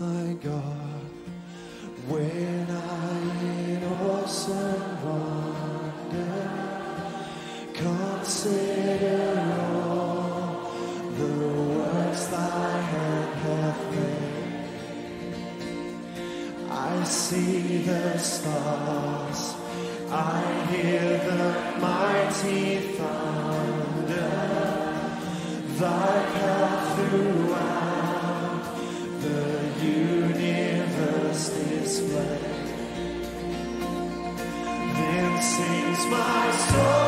My God, when I in awesome wonder consider all the works thy hand hath made, I see the stars, I hear the mighty thunder, thy path throughout. my soul.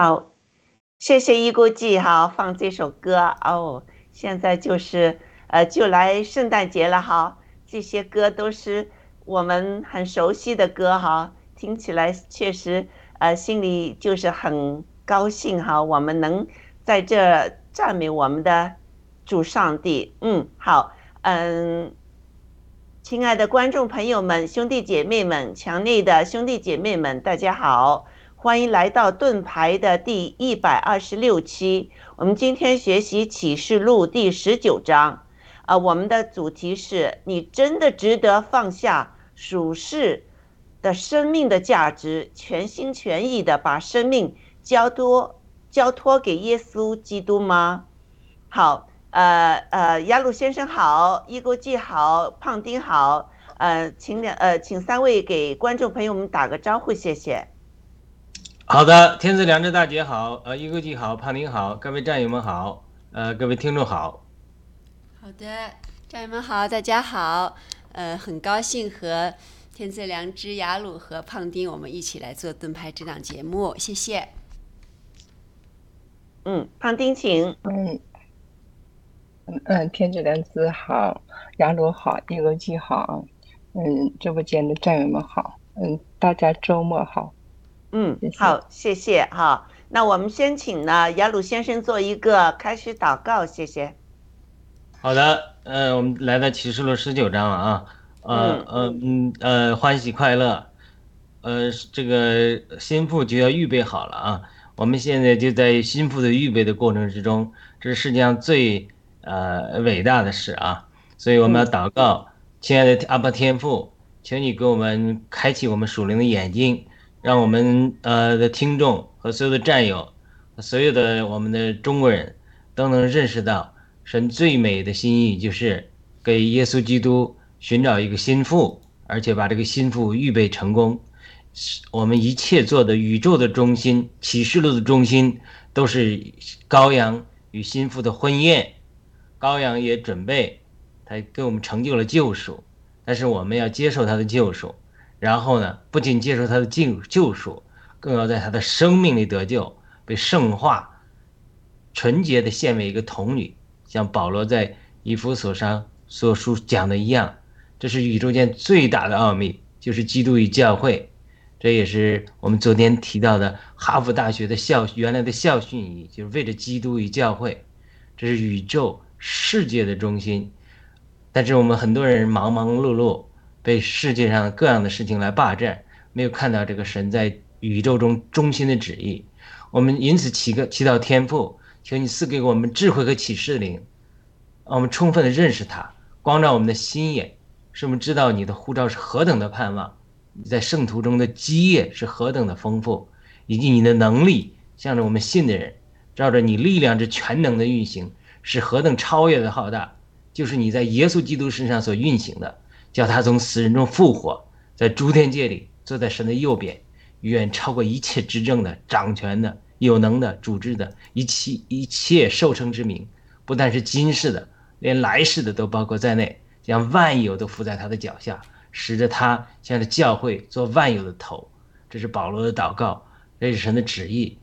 好，谢谢一估计哈，放这首歌哦。现在就是呃，就来圣诞节了哈，这些歌都是我们很熟悉的歌哈，听起来确实呃，心里就是很高兴哈。我们能在这赞美我们的主上帝，嗯，好，嗯，亲爱的观众朋友们、兄弟姐妹们、墙内的兄弟姐妹们，大家好。欢迎来到盾牌的第一百二十六期。我们今天学习启示录第十九章，啊，我们的主题是你真的值得放下属世的生命的价值，全心全意的把生命交托交托给耶稣基督吗？好，呃呃，亚鲁先生好，伊国记好，胖丁好，呃，请两呃，请三位给观众朋友们打个招呼，谢谢。好的，天赐良知大姐好，呃，一个记好，胖丁好，各位战友们好，呃，各位听众好。好的，战友们好，大家好，呃，很高兴和天赐良知、雅鲁和胖丁我们一起来做盾牌这档节目，谢谢。嗯，胖丁请。嗯嗯嗯，天赐良知好，雅鲁好，一个记好，嗯，直播间的战友们好，嗯，大家周末好。嗯，好，谢谢哈。那我们先请呢雅鲁先生做一个开始祷告，谢谢。好的，呃，我们来到启示录十九章了啊，呃呃嗯呃，欢喜快乐，呃，这个心腹就要预备好了啊。我们现在就在心腹的预备的过程之中，这是世界上最呃伟大的事啊。所以我们要祷告，亲爱的阿爸天父，请你给我们开启我们属灵的眼睛。让我们呃的听众和所有的战友，所有的我们的中国人都能认识到，神最美的心意就是给耶稣基督寻找一个心腹，而且把这个心腹预备成功。我们一切做的宇宙的中心、启示录的中心，都是羔羊与心腹的婚宴。羔羊也准备，他给我们成就了救赎，但是我们要接受他的救赎。然后呢，不仅接受他的救救赎，更要在他的生命里得救，被圣化，纯洁的献为一个童女，像保罗在以弗所上所书讲的一样。这是宇宙间最大的奥秘，就是基督与教会。这也是我们昨天提到的哈佛大学的校原来的校训，就是为了基督与教会。这是宇宙世界的中心，但是我们很多人忙忙碌碌。被世界上各样的事情来霸占，没有看到这个神在宇宙中中心的旨意。我们因此祈个祈祷天父，求你赐给我们智慧和启示灵，让我们充分的认识他，光照我们的心眼，使我们知道你的护照是何等的盼望，你在圣徒中的基业是何等的丰富，以及你的能力向着我们信的人，照着你力量之全能的运行是何等超越的浩大，就是你在耶稣基督身上所运行的。叫他从死人中复活，在诸天界里坐在神的右边，远超过一切执政的、掌权的、有能的、主治的一切一切受称之名，不但是今世的，连来世的都包括在内，将万有都伏在他的脚下，使得他向着教会做万有的头。这是保罗的祷告，这是神的旨意。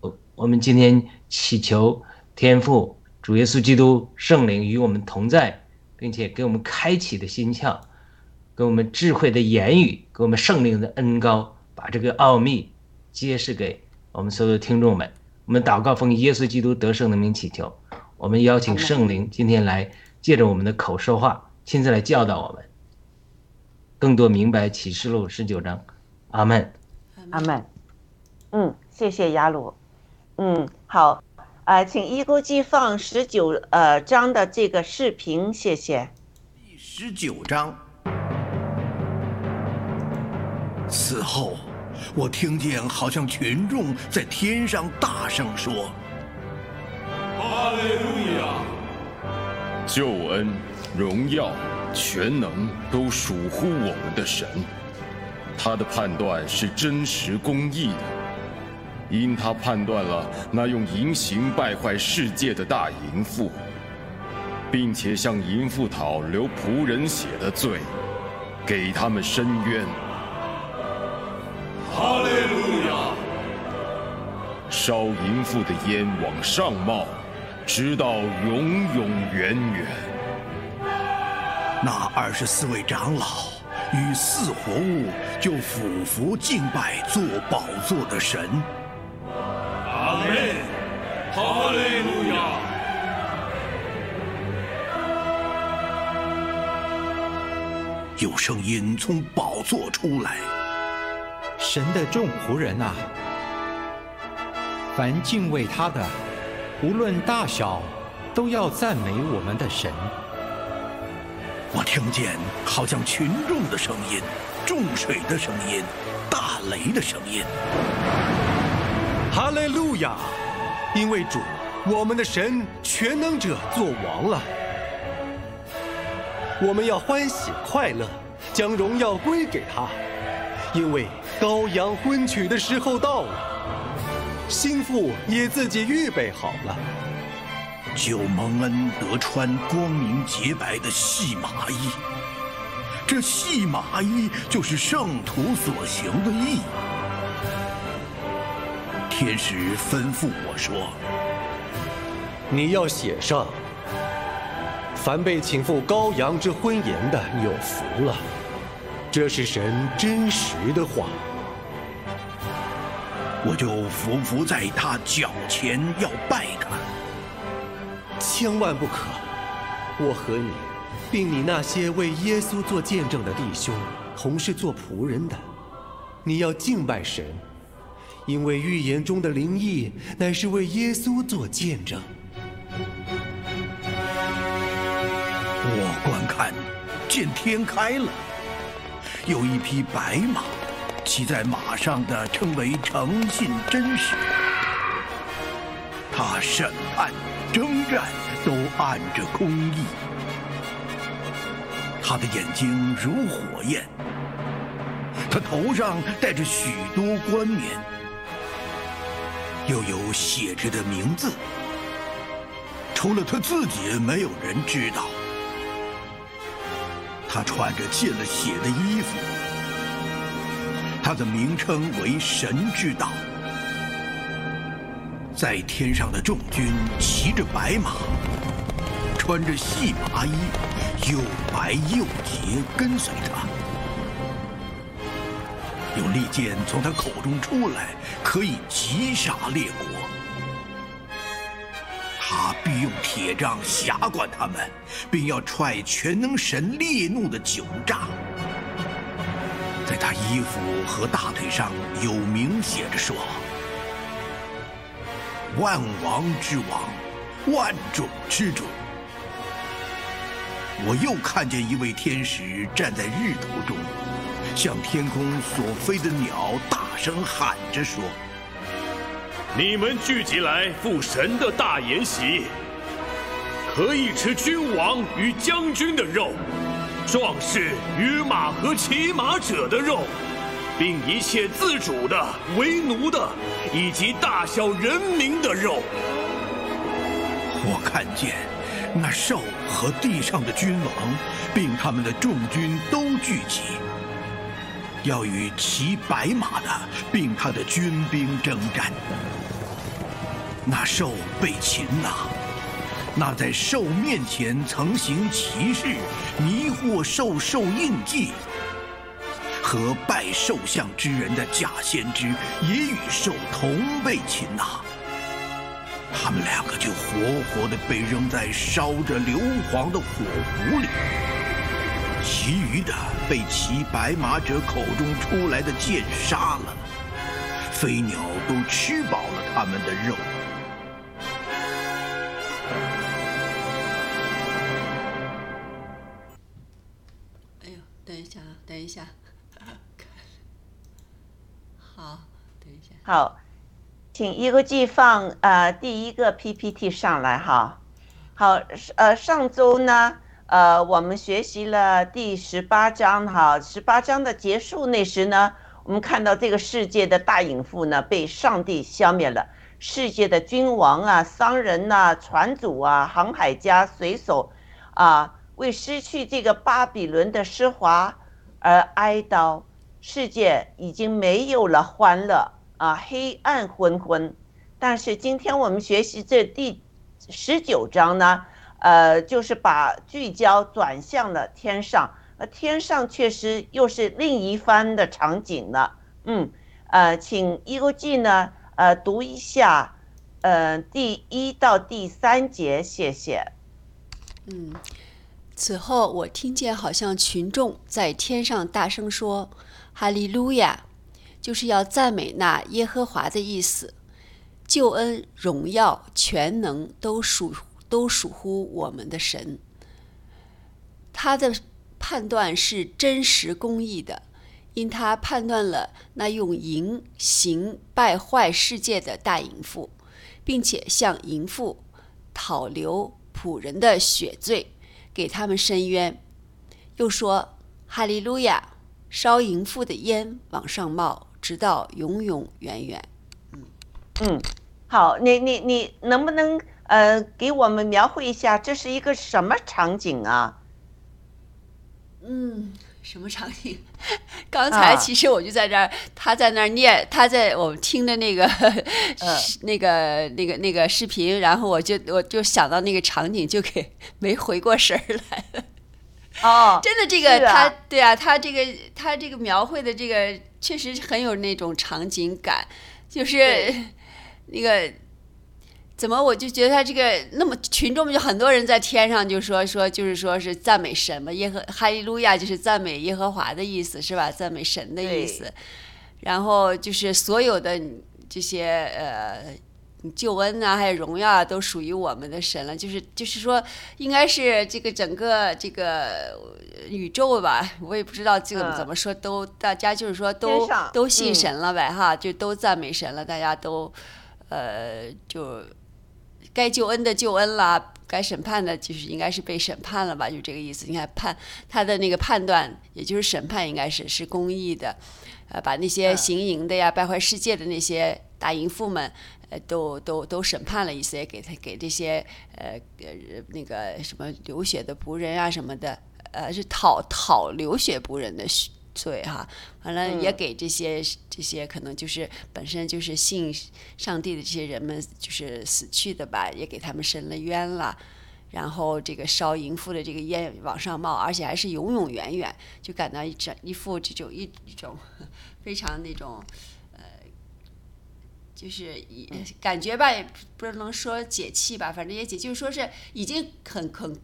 我我们今天祈求天父主耶稣基督圣灵与我们同在，并且给我们开启的心窍。给我们智慧的言语，给我们圣灵的恩高，把这个奥秘揭示给我们所有的听众们。我们祷告奉耶稣基督得胜的名祈求。我们邀请圣灵今天来借着我们的口说话，亲自来教导我们，更多明白启示录十九章。阿门。阿门。嗯，谢谢雅鲁。嗯，好。啊，请一锅鸡放十九呃章的这个视频，谢谢。第十九章。此后，我听见好像群众在天上大声说：“哈利路亚！救恩、荣耀、全能都属乎我们的神。他的判断是真实公义的，因他判断了那用淫行败坏世界的大淫妇，并且向淫妇讨流仆人血的罪，给他们伸冤。”烧淫妇的烟往上冒，直到永永远远。那二十四位长老与四活物就俯伏敬拜做宝座的神。阿门，哈利路亚。有声音从宝座出来，神的众仆人呐、凡敬畏他的，无论大小，都要赞美我们的神。我听见好像群众的声音、众水的声音、大雷的声音。哈利路亚！因为主，我们的神全能者做王了。我们要欢喜快乐，将荣耀归给他，因为羔羊婚娶的时候到了，心腹也自己预备好了。就蒙恩得穿光明洁白的细麻衣，这细麻衣就是圣徒所行的义。天使吩咐我说你要写上：凡被请赴羔羊之婚筵的，有福了。这是神真实的话。：“我就伏伏在他脚前要拜他。千万不可！我和你，并你那些为耶稣做见证的弟兄，同是做仆人的，你要敬拜神，因为预言中的灵异乃是为耶稣做见证。我观看，见天开了，有一匹白马，骑在马上的称为诚信真实。他审判、征战都按着公义。他的眼睛如火焰，他头上戴着许多冠冕，又有写着的名字，除了他自己，没有人知道。他穿着浸了血的衣服，他的名称为神之道。在天上的众军骑着白马，穿着细麻衣，又白又洁，跟随他。有利剑从他口中出来，可以击杀列国。他必用铁杖辖管他们，并要踹全能神烈怒的九炸。他衣服和大腿上有明写着说：“万王之王，万种之主。”我又看见一位天使站在日头中，向天空所飞的鸟大声喊着说。你们聚集来赴神的大筵席，可以吃君王与将军的肉，壮士与马和骑马者的肉，并一切自主的、为奴的，以及大小人民的肉。我看见那兽和地上的君王，并他们的众军都聚集，要与骑白马的，并他的军兵征战。那兽被擒了，那在兽面前曾行奇事，迷惑兽兽印记，和拜兽像之人的假先知，也与兽同被擒拿。他们两个就活活的被扔在烧着硫磺的火炉里，其余的被骑白马者口中出来的剑杀了，飞鸟都吃饱了他们的肉。好，请一个记放呃第一个 PPT 上来哈。好，呃上周呢，呃我们学习了第十八章哈，十八章的结束那时呢，我们看到这个世界的大隐妇呢被上帝消灭了，世界的君王啊、商人呐、船主啊、航海家、水手啊，为失去这个巴比伦的奢华而哀悼，世界已经没有了欢乐。啊，黑暗昏昏。但是今天我们学习这第十九章呢，呃，就是把聚焦转向了天上，而天上确实又是另一番的场景了。嗯，呃，请一个记呢，呃，读一下，呃，第一到第三节，谢谢。嗯，此后我听见好像群众在天上大声说：“哈利路亚！”就是要赞美那耶和华的意思。救恩、荣耀、全能都属都属乎我们的神。他的判断是真实公义的，因他判断了那用淫行败坏世界的大淫妇，并且向淫妇讨留仆人的血罪，给他们伸冤。又说：“哈利路亚！烧淫妇的烟往上冒，直到永永远远。”嗯嗯。好，你你你能不能呃给我们描绘一下这是一个什么场景啊？嗯，什么场景？刚才其实我就在这儿，他在那儿念，他在我们听的那个 那个那个那个视频，然后我就我就想到那个场景，就给 没回过神儿来了。哦，真的，这个他对啊，他这个他这个描绘的这个确实很有那种场景感，就是。那个怎么我就觉得他这个那么群众就很多人在天上就说说就是说是赞美神嘛，耶和哈利路亚就是赞美耶和华的意思是吧？赞美神的意思。然后就是所有的这些呃救恩啊，还有荣耀啊，都属于我们的神了。就是就是说，应该是这个整个这个宇宙吧，我也不知道这个怎么说，都大家就是说都都信神了呗哈，就都赞美神了，大家都。呃，就该救恩的救恩啦，该审判的，就是应该是被审判了吧，就这个意思。你看判他的那个判断，也就是审判，应该是是公义的，呃，把那些行淫的呀、败坏世界的那些大淫妇们，呃，都都都审判了一些，给他给这些呃呃那个什么流血的仆人啊什么的，呃，是讨讨流血仆人的血。罪哈，完了也给这些这些可能就是本身就是信上帝的这些人们就是死去的吧，也给他们伸了冤了。然后这个烧淫妇的这个烟往上冒，而且还是永永远远，就感到一整一副这种一一种 非常那种呃，就是一感觉吧，也不能说解气吧，反正也解，就是说是已经很很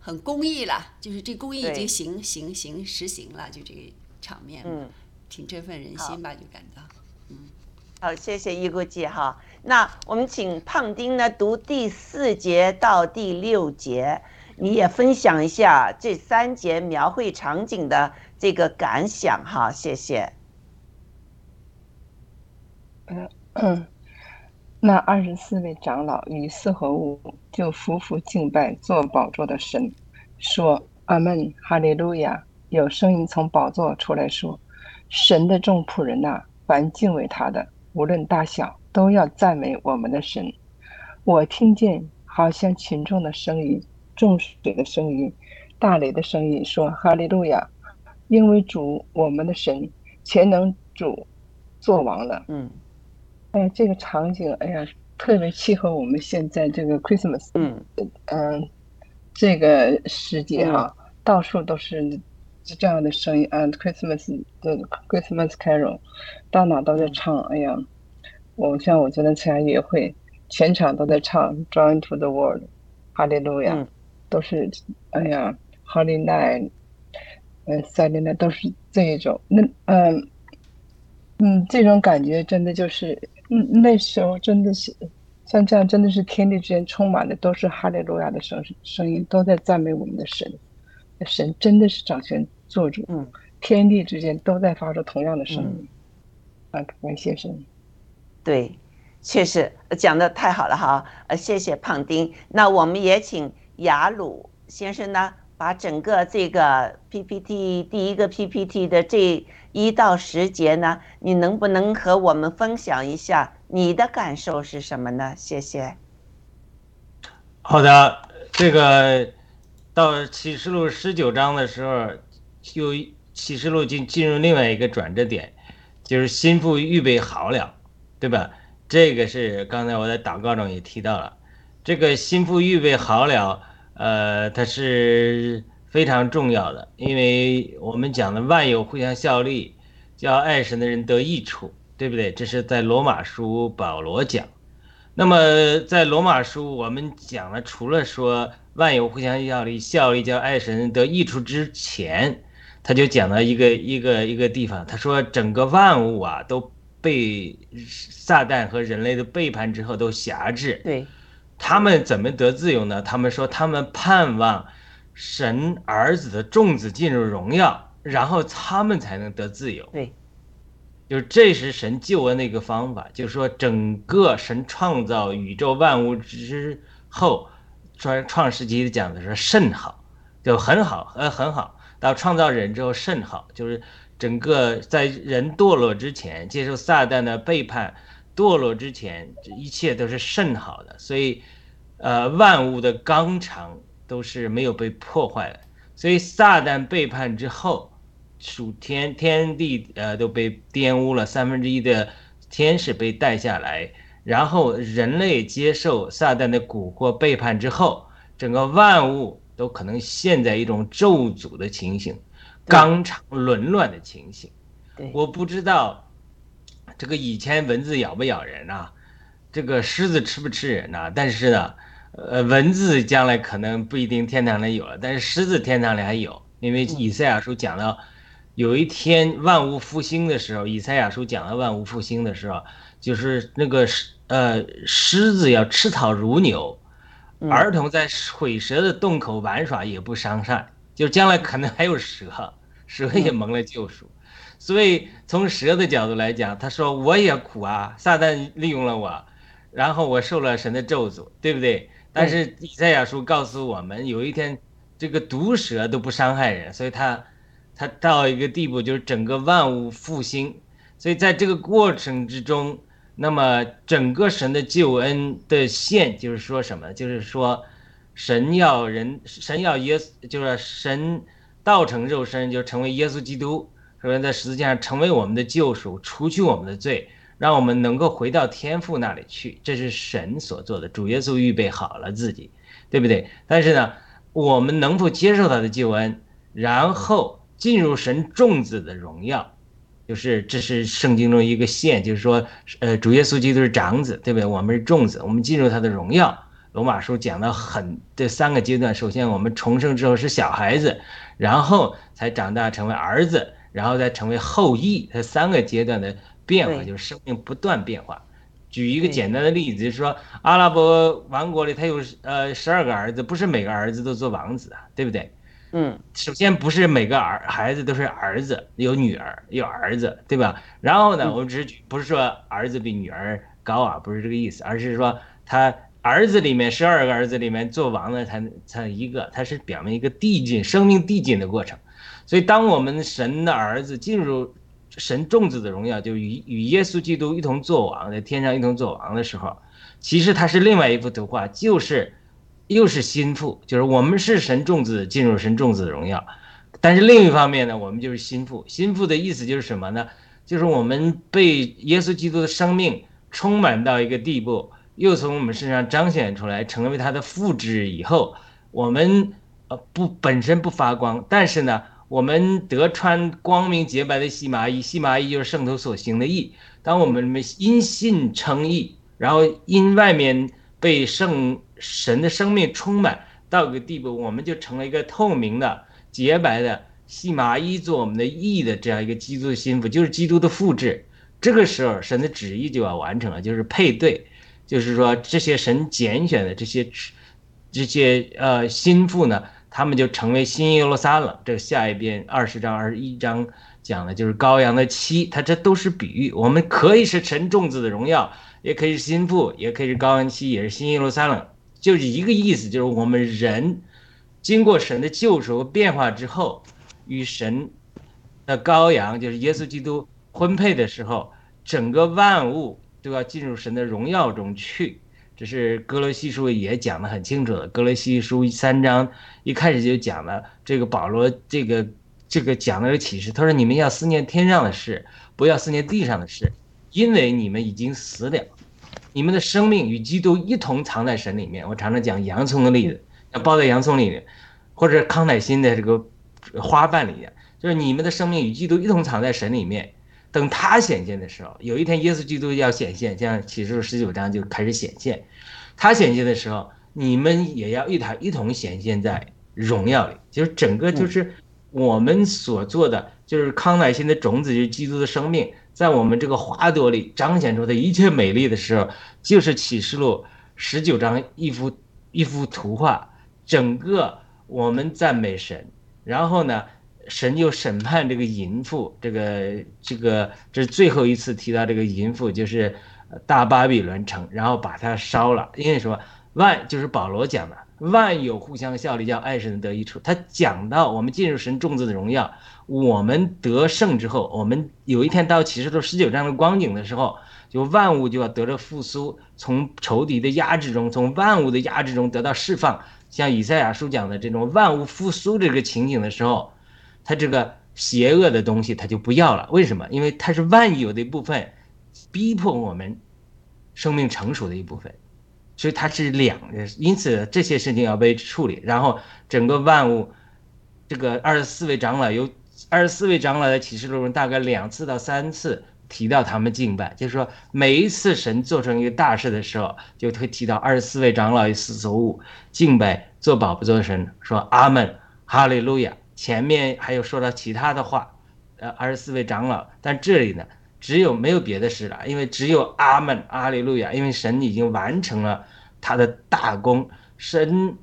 很公益了，就是这公益已经行行行实行了，就这个。场面，嗯，挺振奋人心吧，就感到，嗯，好，谢谢一国记哈。那我们请胖丁呢读第四节到第六节，你也分享一下这三节描绘场景的这个感想哈，谢谢。嗯，嗯 那二十四位长老与四合物就匍匐敬拜做宝座的神，说：“阿门，哈利路亚。”有声音从宝座出来说：“神的众仆人呐，凡敬畏他的，无论大小，都要赞美我们的神。”我听见好像群众的声音、众水的声音、大雷的声音，说：“哈利路亚！因为主我们的神全能主做王了。”嗯，哎呀，这个场景，哎呀，特别契合我们现在这个 Christmas，嗯嗯，这个时节哈，到处都是。这样的声音啊，Christmas 的 Christmas Carol，到哪都在唱。哎呀，我像我昨天参加约会，全场都在唱 Join to the World，哈利路亚，都是哎呀，Holy Night，嗯，Silent Night 都是这一种。那嗯嗯，这种感觉真的就是，嗯，那时候真的是像这样，真的是天地之间充满的都是哈利路亚的声声音，都在赞美我们的神。神真的是掌权。做主，嗯，天地之间都在发出同样的声音，啊，感谢神。对，确实讲的太好了哈，呃，谢谢胖丁。那我们也请雅鲁先生呢，把整个这个 PPT 第一个 PPT 的这一到十节呢，你能不能和我们分享一下你的感受是什么呢？谢谢。好的，这个到启示录十九章的时候。就启示录进进入另外一个转折点，就是心腹预备好了，对吧？这个是刚才我在祷告中也提到了，这个心腹预备好了，呃，它是非常重要的，因为我们讲的万有互相效力，叫爱神的人得益处，对不对？这是在罗马书保罗讲。那么在罗马书我们讲了，除了说万有互相效力，效力叫爱神得益处之前，他就讲到一个一个一个地方，他说整个万物啊都。被撒旦和人类的背叛之后都辖制，对，他们怎么得自由呢？他们说他们盼望神儿子的众子进入荣耀，然后他们才能得自由。对，就是这是神救恩的一个方法，就是说整个神创造宇宙万物之后，创创世纪讲的是甚好，就很好，呃很好，到创造人之后甚好，就是。整个在人堕落之前，接受撒旦的背叛，堕落之前，一切都是甚好的。所以，呃，万物的纲常都是没有被破坏的。所以，撒旦背叛之后，属天天地呃都被玷污了，三分之一的天使被带下来，然后人类接受撒旦的蛊惑背叛之后，整个万物都可能陷在一种咒诅的情形。纲常紊乱的情形，我不知道这个以前蚊子咬不咬人呐？这个狮子吃不吃人呐？但是呢，呃，蚊子将来可能不一定天堂里有了，但是狮子天堂里还有，因为以赛亚书讲到有一天万物复兴的时候，以赛亚书讲到万物复兴的时候，就是那个狮呃狮子要吃草如牛，儿童在毁蛇的洞口玩耍也不伤害。就将来可能还有蛇，蛇也蒙了救赎，所以从蛇的角度来讲，他说我也苦啊，撒旦利用了我，然后我受了神的咒诅，对不对？但是以赛亚书告诉我们，有一天这个毒蛇都不伤害人，所以他他到一个地步，就是整个万物复兴，所以在这个过程之中，那么整个神的救恩的线就是说什么？就是说。神要人，神要耶稣，就是神道成肉身，就成为耶稣基督，说在十字架上成为我们的救赎，除去我们的罪，让我们能够回到天父那里去。这是神所做的，主耶稣预备好了自己，对不对？但是呢，我们能否接受他的救恩，然后进入神众子的荣耀，就是这是圣经中一个线，就是说，呃，主耶稣基督是长子，对不对？我们是众子，我们进入他的荣耀。罗马书讲了很这三个阶段，首先我们重生之后是小孩子，然后才长大成为儿子，然后再成为后裔。这三个阶段的变化，就是生命不断变化。举一个简单的例子，就是说阿拉伯王国里，他有呃十二个儿子，不是每个儿子都做王子啊，对不对？嗯，首先不是每个儿孩子都是儿子，有女儿有儿子，对吧？然后呢，我们只是举，不是说儿子比女儿高啊，不是这个意思，而是说他。儿子里面十二个儿子里面做王的才才一个，他是表明一个递进生命递进的过程。所以，当我们神的儿子进入神众子的荣耀，就与与耶稣基督一同作王，在天上一同作王的时候，其实他是另外一幅图画，就是又是心腹，就是我们是神众子进入神众子的荣耀。但是另一方面呢，我们就是心腹。心腹的意思就是什么呢？就是我们被耶稣基督的生命充满到一个地步。又从我们身上彰显出来，成为他的复制以后，我们呃不本身不发光，但是呢，我们得穿光明洁白的细麻衣，细麻衣就是圣徒所行的义。当我们因信称义，然后因外面被圣神的生命充满到个地步，我们就成了一个透明的、洁白的细麻衣，做我们的义的这样一个基督的心腹，就是基督的复制。这个时候，神的旨意就要完成了，就是配对。就是说，这些神拣选的这些这些呃心腹呢，他们就成为新耶路撒冷。这下一遍二十章二十一章讲的就是羔羊的妻，他这都是比喻。我们可以是神众子的荣耀，也可以是心腹，也可以是羔羊妻，也是新耶路撒冷，就是一个意思，就是我们人经过神的救赎和变化之后，与神的羔羊，就是耶稣基督婚配的时候，整个万物。都要进入神的荣耀中去，这是哥罗西书也讲得很清楚的。哥罗西书三章一开始就讲了这个保罗这个这个讲了个启示，他说你们要思念天上的事，不要思念地上的事，因为你们已经死了。你们的生命与基督一同藏在神里面。我常常讲洋葱的例子，要包在洋葱里面，或者康乃馨的这个花瓣里面，就是你们的生命与基督一同藏在神里面。等他显现的时候，有一天耶稣基督要显现，像启示录十九章就开始显现。他显现的时候，你们也要一他一同显现在荣耀里。就是整个就是我们所做的，就是康乃馨的种子，就是基督的生命，在我们这个花朵里彰显出的一切美丽的时候，就是启示录十九章一幅一幅图画。整个我们赞美神，然后呢？神就审判这个淫妇，这个这个这是最后一次提到这个淫妇，就是大巴比伦城，然后把它烧了。因为什么？万就是保罗讲的，万有互相效力，叫爱神得益处。他讲到我们进入神众子的荣耀，我们得胜之后，我们有一天到启示录十九章的光景的时候，就万物就要得着复苏，从仇敌的压制中，从万物的压制中得到释放。像以赛亚书讲的这种万物复苏这个情景的时候。他这个邪恶的东西，他就不要了。为什么？因为它是万有的一部分，逼迫我们生命成熟的一部分，所以它是两。因此这些事情要被处理。然后整个万物，这个二十四位长老有二十四位长老在启示录中大概两次到三次提到他们敬拜，就是说每一次神做成一个大事的时候，就会提到二十四位长老与四所物敬拜做宝不做神，说阿门，哈利路亚。前面还有说到其他的话，呃，二十四位长老，但这里呢，只有没有别的事了，因为只有阿门，阿利路亚，因为神已经完成了他的大功。神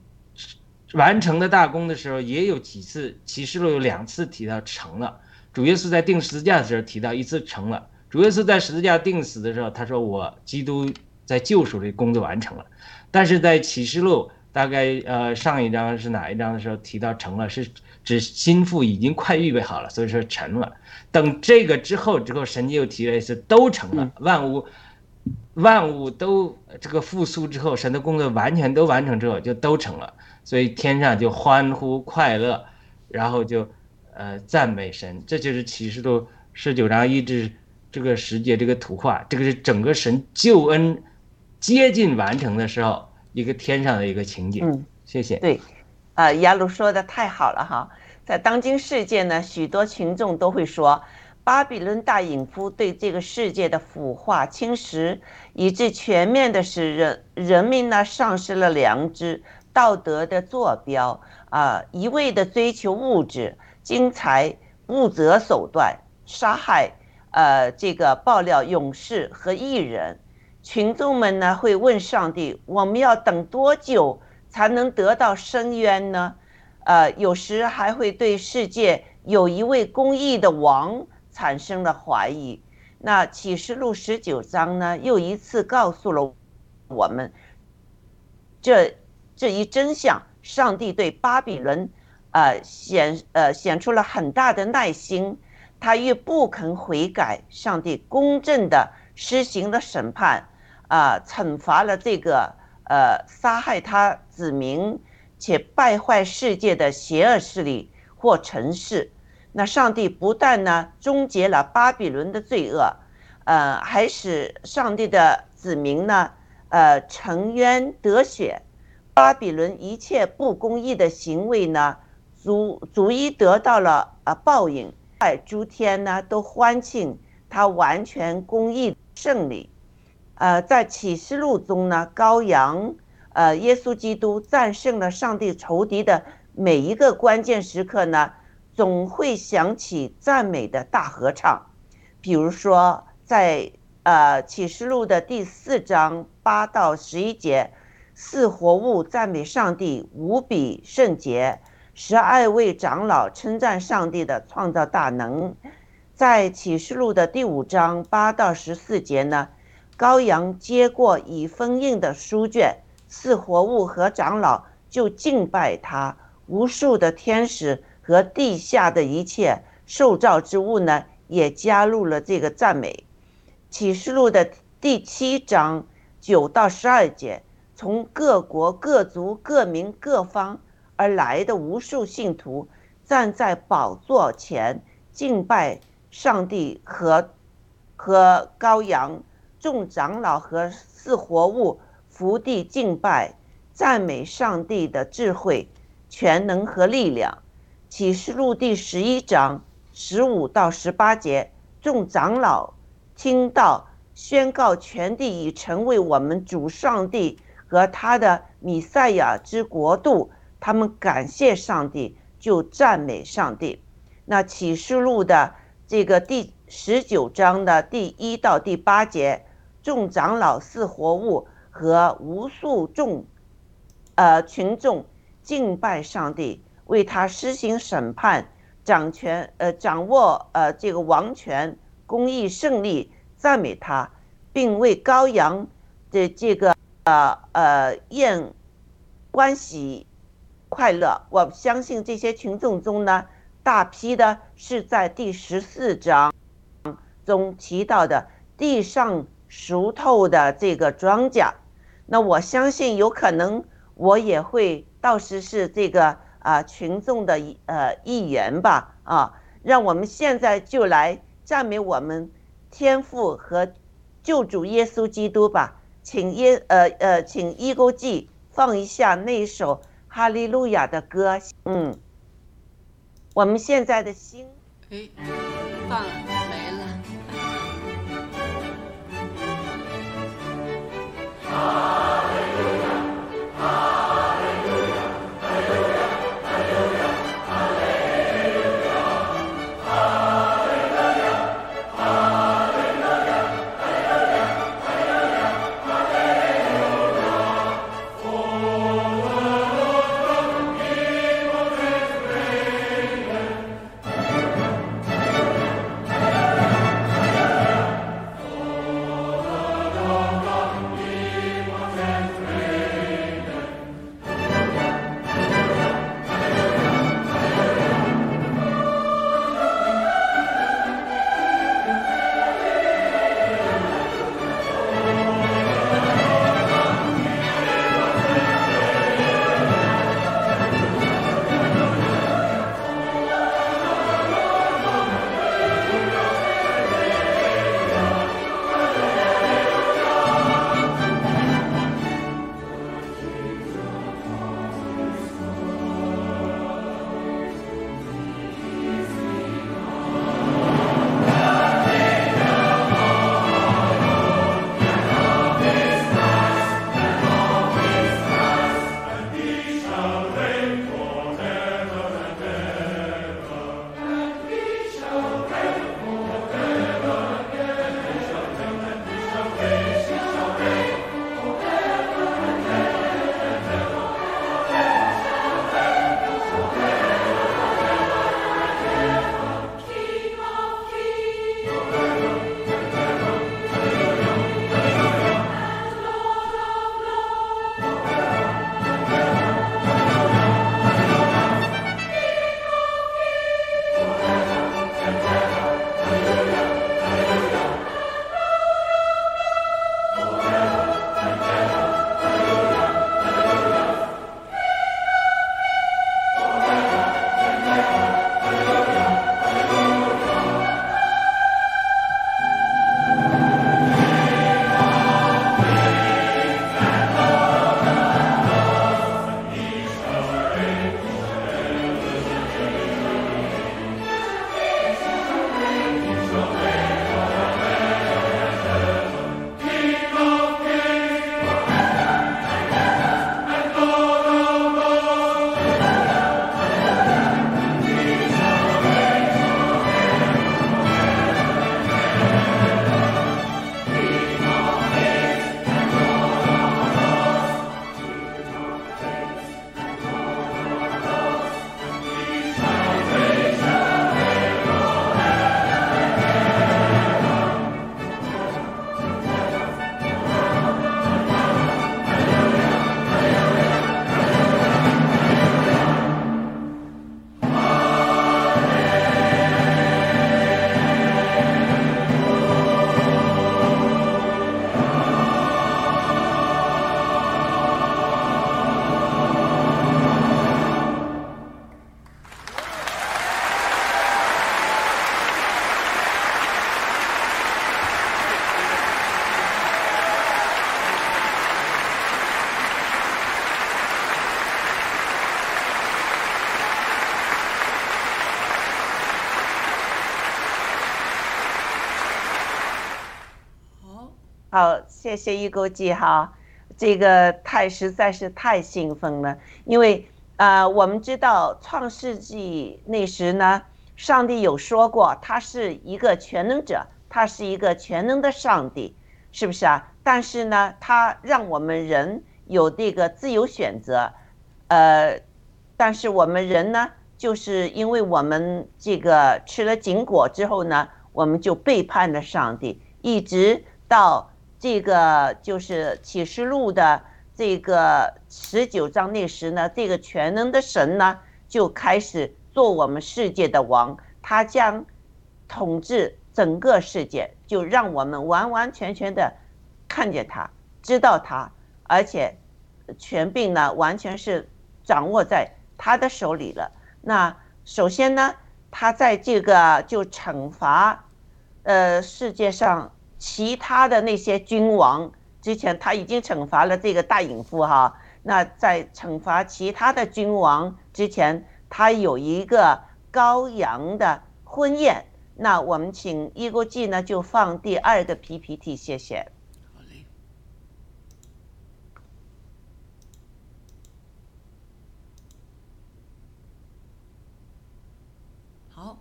完成的大功的时候，也有几次启示录有两次提到成了。主耶稣在钉十字架的时候提到一次成了。主耶稣在十字架钉死的时候，他说我基督在救赎的工作完成了。但是在启示录大概呃上一章是哪一章的时候提到成了是。指心腹已经快预备好了，所以说成了。等这个之后，之后神又提了一次，都成了。万物，万物都这个复苏之后，神的工作完全都完成之后，就都成了。所以天上就欢呼快乐，然后就呃赞美神。这就是启示录十九章一至这个十节这个图画，这个是整个神救恩接近完成的时候一个天上的一个情景。嗯，谢谢。对。啊，雅鲁说的太好了哈！在当今世界呢，许多群众都会说，巴比伦大淫夫对这个世界的腐化侵蚀，以致全面的使人人民呢丧失了良知、道德的坐标啊，一味的追求物质、精彩、不择手段杀害呃这个爆料勇士和艺人。群众们呢会问上帝：我们要等多久？才能得到深渊呢？呃，有时还会对世界有一位公义的王产生了怀疑。那启示录十九章呢，又一次告诉了我们这这一真相：上帝对巴比伦，呃显呃显出了很大的耐心，他越不肯悔改，上帝公正的施行了审判，啊，惩罚了这个。呃，杀害他子民且败坏世界的邪恶势力或城市，那上帝不但呢终结了巴比伦的罪恶，呃，还使上帝的子民呢，呃，沉冤得雪。巴比伦一切不公义的行为呢，逐逐一得到了呃报应，在诸天呢都欢庆他完全公义胜利。呃，在启示录中呢，羔羊，呃，耶稣基督战胜了上帝仇敌的每一个关键时刻呢，总会响起赞美的大合唱。比如说，在呃启示录的第四章八到十一节，四活物赞美上帝无比圣洁，十二位长老称赞上帝的创造大能。在启示录的第五章八到十四节呢。羔羊接过已封印的书卷，四活物和长老就敬拜他。无数的天使和地下的一切受造之物呢，也加入了这个赞美。启示录的第七章九到十二节，从各国各族各民各方而来的无数信徒，站在宝座前敬拜上帝和和羔羊。众长老和四活物伏地敬拜，赞美上帝的智慧、全能和力量。启示录第十一章十五到十八节，众长老听到宣告全地已成为我们主上帝和他的弥赛亚之国度，他们感谢上帝，就赞美上帝。那启示录的这个第十九章的第一到第八节。众长老、四活物和无数众，呃群众敬拜上帝，为他施行审判，掌权，呃掌握呃这个王权，公义胜利，赞美他，并为羔羊的这个呃呃宴欢喜快乐。我相信这些群众中呢，大批的是在第十四章中提到的地上。熟透的这个庄稼，那我相信有可能我也会到时是这个啊群众的呃一员吧啊，让我们现在就来赞美我们天父和救主耶稣基督吧，请耶呃呃请一勾记放一下那首哈利路亚的歌，嗯，我们现在的心，哎，放了。Amen. 谢谢一勾记哈，这个太实在是太兴奋了，因为啊，我们知道创世纪那时呢，上帝有说过，他是一个全能者，他是一个全能的上帝，是不是啊？但是呢，他让我们人有这个自由选择，呃，但是我们人呢，就是因为我们这个吃了禁果之后呢，我们就背叛了上帝，一直到。这个就是启示录的这个十九章那时呢，这个全能的神呢就开始做我们世界的王，他将统治整个世界，就让我们完完全全的看见他，知道他，而且权柄呢完全是掌握在他的手里了。那首先呢，他在这个就惩罚，呃，世界上。其他的那些君王之前他已经惩罚了这个大隐夫哈，那在惩罚其他的君王之前，他有一个羔羊的婚宴。那我们请一国记呢就放第二个 PPT，谢谢。好嘞。好。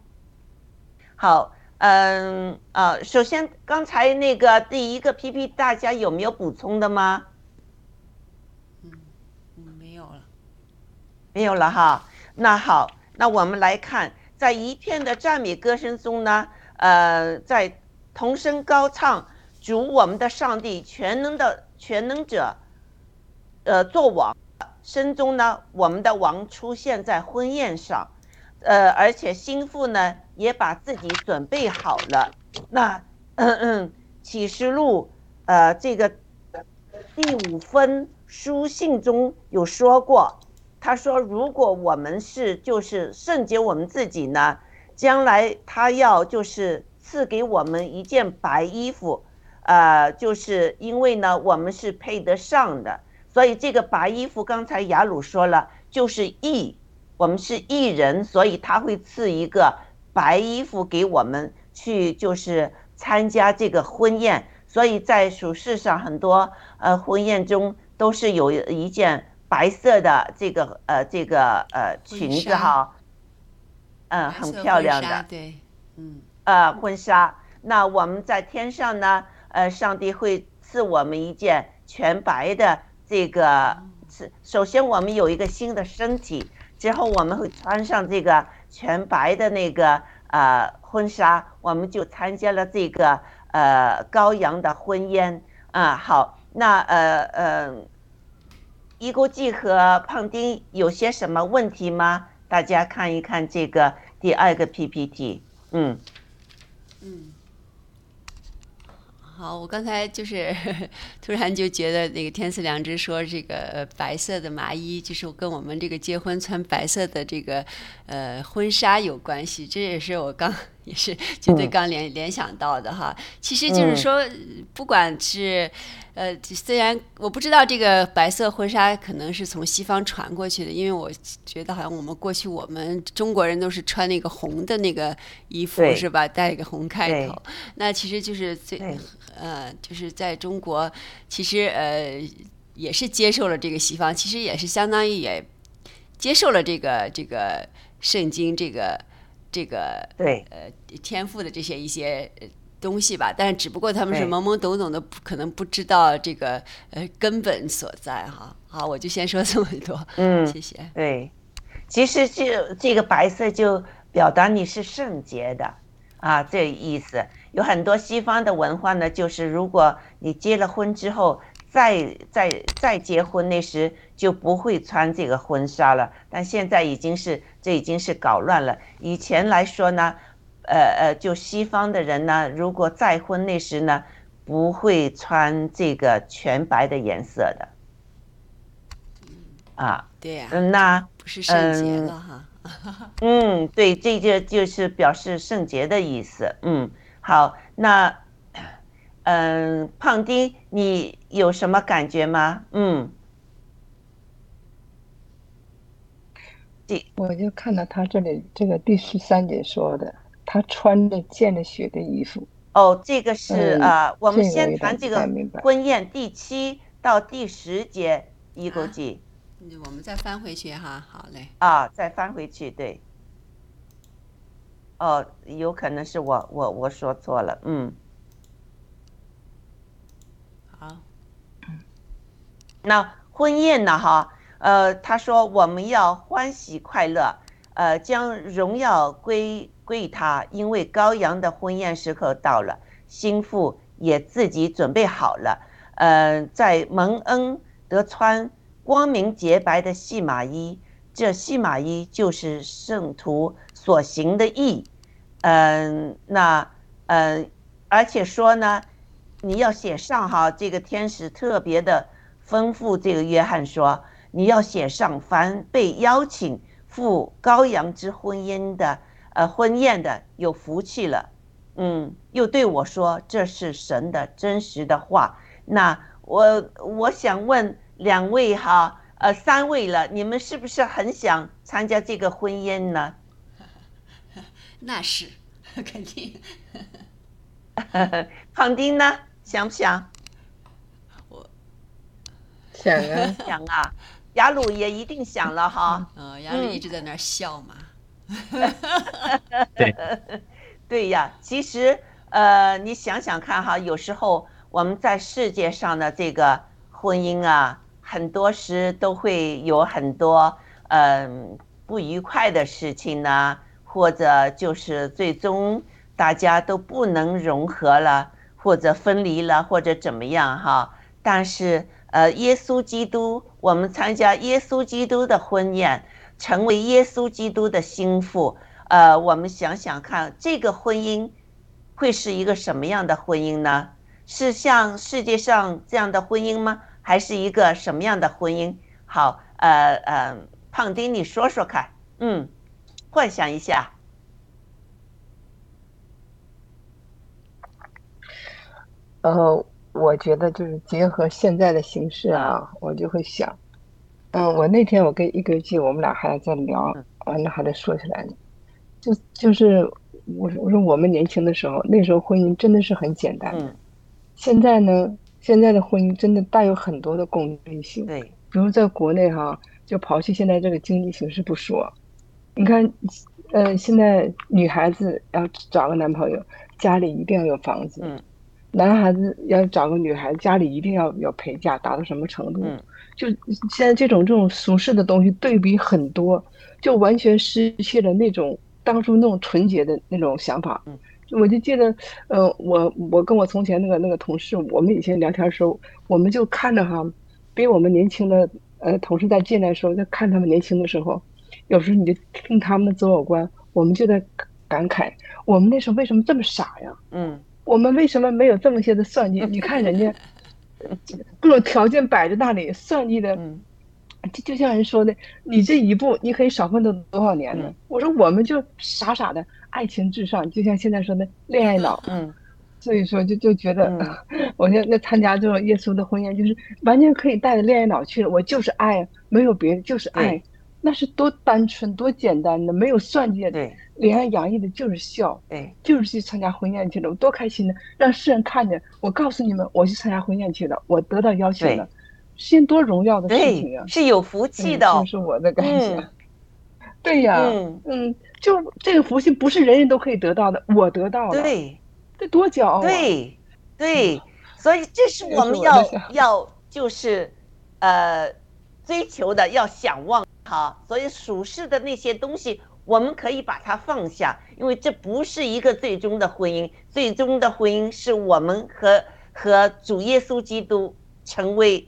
好。嗯啊，首先刚才那个第一个 PP，大家有没有补充的吗？嗯，没有了，没有了哈。那好，那我们来看，在一片的赞美歌声中呢，呃，在同声高唱主我们的上帝全能的全能者，呃，做王声中呢，我们的王出现在婚宴上。呃，而且心腹呢也把自己准备好了。那嗯嗯，启示录呃这个第五封书信中有说过，他说如果我们是就是圣洁我们自己呢，将来他要就是赐给我们一件白衣服，呃，就是因为呢我们是配得上的，所以这个白衣服刚才雅鲁说了就是义。我们是艺人，所以他会赐一个白衣服给我们去，就是参加这个婚宴。所以在属世上，很多呃婚宴中都是有一件白色的这个呃这个呃裙子哈，嗯，很漂亮的，对，嗯，呃婚纱。那我们在天上呢，呃，上帝会赐我们一件全白的这个。是首先，我们有一个新的身体。之后我们会穿上这个全白的那个呃婚纱，我们就参加了这个呃羔羊的婚宴啊。好，那呃呃，一锅记和胖丁有些什么问题吗？大家看一看这个第二个 PPT，嗯嗯。好，我刚才就是 突然就觉得那个天赐良知说这个白色的麻衣就是跟我们这个结婚穿白色的这个呃婚纱有关系，这也是我刚也是绝对刚联联想到的哈。其实就是说，不管是。呃，虽然我不知道这个白色婚纱可能是从西方传过去的，因为我觉得好像我们过去我们中国人都是穿那个红的那个衣服是吧，带一个红开头。那其实就是最呃，就是在中国，其实呃也是接受了这个西方，其实也是相当于也接受了这个这个圣经这个这个对呃天赋的这些一些。东西吧，但是只不过他们是懵懵懂懂的，可能不知道这个呃根本所在哈。好，我就先说这么多。嗯，谢谢。对，其实就这个白色就表达你是圣洁的啊，这意思。有很多西方的文化呢，就是如果你结了婚之后，再再再结婚那时就不会穿这个婚纱了。但现在已经是这已经是搞乱了。以前来说呢。呃呃，就西方的人呢，如果再婚那时呢，不会穿这个全白的颜色的。啊，对呀，嗯，那不是圣洁了哈。嗯，对，这就就是表示圣洁的意思。嗯，好，那嗯，胖丁，你有什么感觉吗？嗯，第，我就看到他这里这个第十三节说的。他穿着溅着血的衣服，哦，这个是嗯呃，我们先谈这个婚宴第七到第十节一勾啊记嗯我们再翻回去哈，好嘞。啊，再翻回去，对。哦，有可能是我我我说错了，嗯。好，那婚宴呢？哈，呃，他说我们要欢喜快乐，呃，将荣耀归归他，因为羔羊的婚宴时刻到了，心腹也自己准备好了，呃，在蒙恩得穿光明洁白的细麻衣，这细麻衣就是圣徒所行的义，嗯、那嗯、而且说呢，你要写上哈，这个天使特别的吩咐这个约翰说，你要写上凡被邀请赴羔羊之婚姻的，呃，婚宴的有福气了。嗯，又对我说这是神的真实的话。那我我想问两位哈，呃，三位了，你们是不是很想参加这个婚宴呢？那是 肯定。胖丁呢？想不想？我想啊，想啊，雅鲁也一定想了哈。嗯，雅鲁一直在那儿笑嘛。对，对呀，其实呃，你想想看哈，有时候我们在世界上的这个婚姻啊，很多时都会有很多嗯、不愉快的事情呢，或者就是最终大家都不能融合了，或者分离了，或者怎么样哈。但是呃，耶稣基督，我们参加耶稣基督的婚宴，成为耶稣基督的心腹。呃，我们想想看，这个婚姻会是一个什么样的婚姻呢？是像世界上这样的婚姻吗？还是一个什么样的婚姻？好，呃呃，胖丁，你说说看，嗯，幻想一下，呃，我觉得就是结合现在的形势啊，我就会想，嗯，我那天我跟一哥记，我们俩还在聊，完了还在说起来呢，就就是我我说我们年轻的时候，那时候婚姻真的是很简单，嗯，现在呢，现在的婚姻真的带有很多的功利性，对，比如在国内哈，就抛弃现在这个经济形势不说，你看，呃，现在女孩子要找个男朋友，家里一定要有房子，嗯，男孩子要找个女孩子，家里一定要有陪嫁，达到什么程度？嗯，就现在这种这种俗世的东西对比很多，就完全失去了那种当初那种纯洁的那种想法。嗯，我就记得，呃，我我跟我从前那个那个同事，我们以前聊天的时候，我们就看着哈，比我们年轻的呃同事在进来的时候，在看他们年轻的时候，有时候你就听他们的择偶观，我们就在感慨，我们那时候为什么这么傻呀？嗯，我们为什么没有这么些的算计？你看人家各种条件摆在那里，算计的，嗯。就就像人说的，你这一步你可以少奋斗多少年呢？嗯。我说我们就傻傻的爱情至上，就像现在说的恋爱脑，嗯。所以说就就觉得，嗯。我现在参加这种耶稣的婚宴，就是完全可以带着恋爱脑去了，我就是爱，没有别的，就是爱对，那是多单纯多简单的，没有算计的，对脸上洋溢的就是笑。对，就是去参加婚宴去了，我多开心呢！让世人看见，我告诉你们，我去参加婚宴去了，我得到邀请了，是件多荣耀的事情对啊！，是有福气的哦嗯这，是我的感觉。嗯对呀，嗯嗯，就这个福气不是人人都可以得到的，我得到了，对。这多骄傲啊！对，对，所以这是我我们要要就是呃追求的，要想望好。所以属世的那些东西，我们可以把它放下，因为这不是一个最终的婚姻。最终的婚姻是我们和和主耶稣基督成为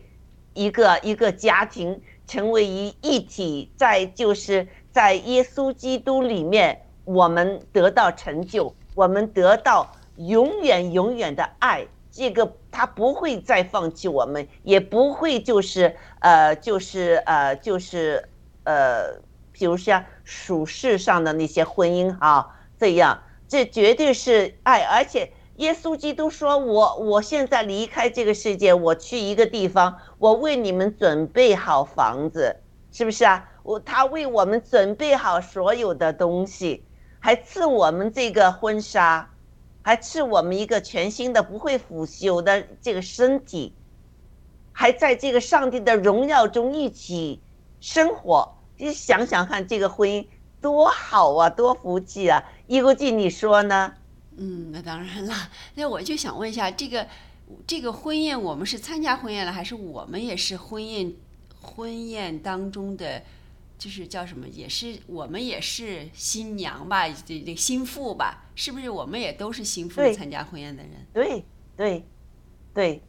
一个一个家庭，成为一一体，在就是在耶稣基督里面，我们得到成就，我们得到永远永远的爱。这个他不会再放弃我们，也不会就是呃就是呃就是呃，比如像属世上的那些婚姻啊，这样，这绝对是爱，而且。耶稣基督说：“我我现在离开这个世界，我去一个地方，我为你们准备好房子，是不是啊？我他为我们准备好所有的东西，还赐我们这个婚纱，还赐我们一个全新的、不会腐朽的这个身体，还在这个上帝的荣耀中一起生活。你想想看，这个婚姻多好啊，多福气啊！一估计，你说呢？嗯，那当然了。那我就想问一下，这个这个婚宴，我们是参加婚宴了，还是我们也是婚宴婚宴当中的？就是叫什么，也是我们也是新娘吧，这这新妇吧，是不是？我们也都是新妇参加婚宴的人。对对对，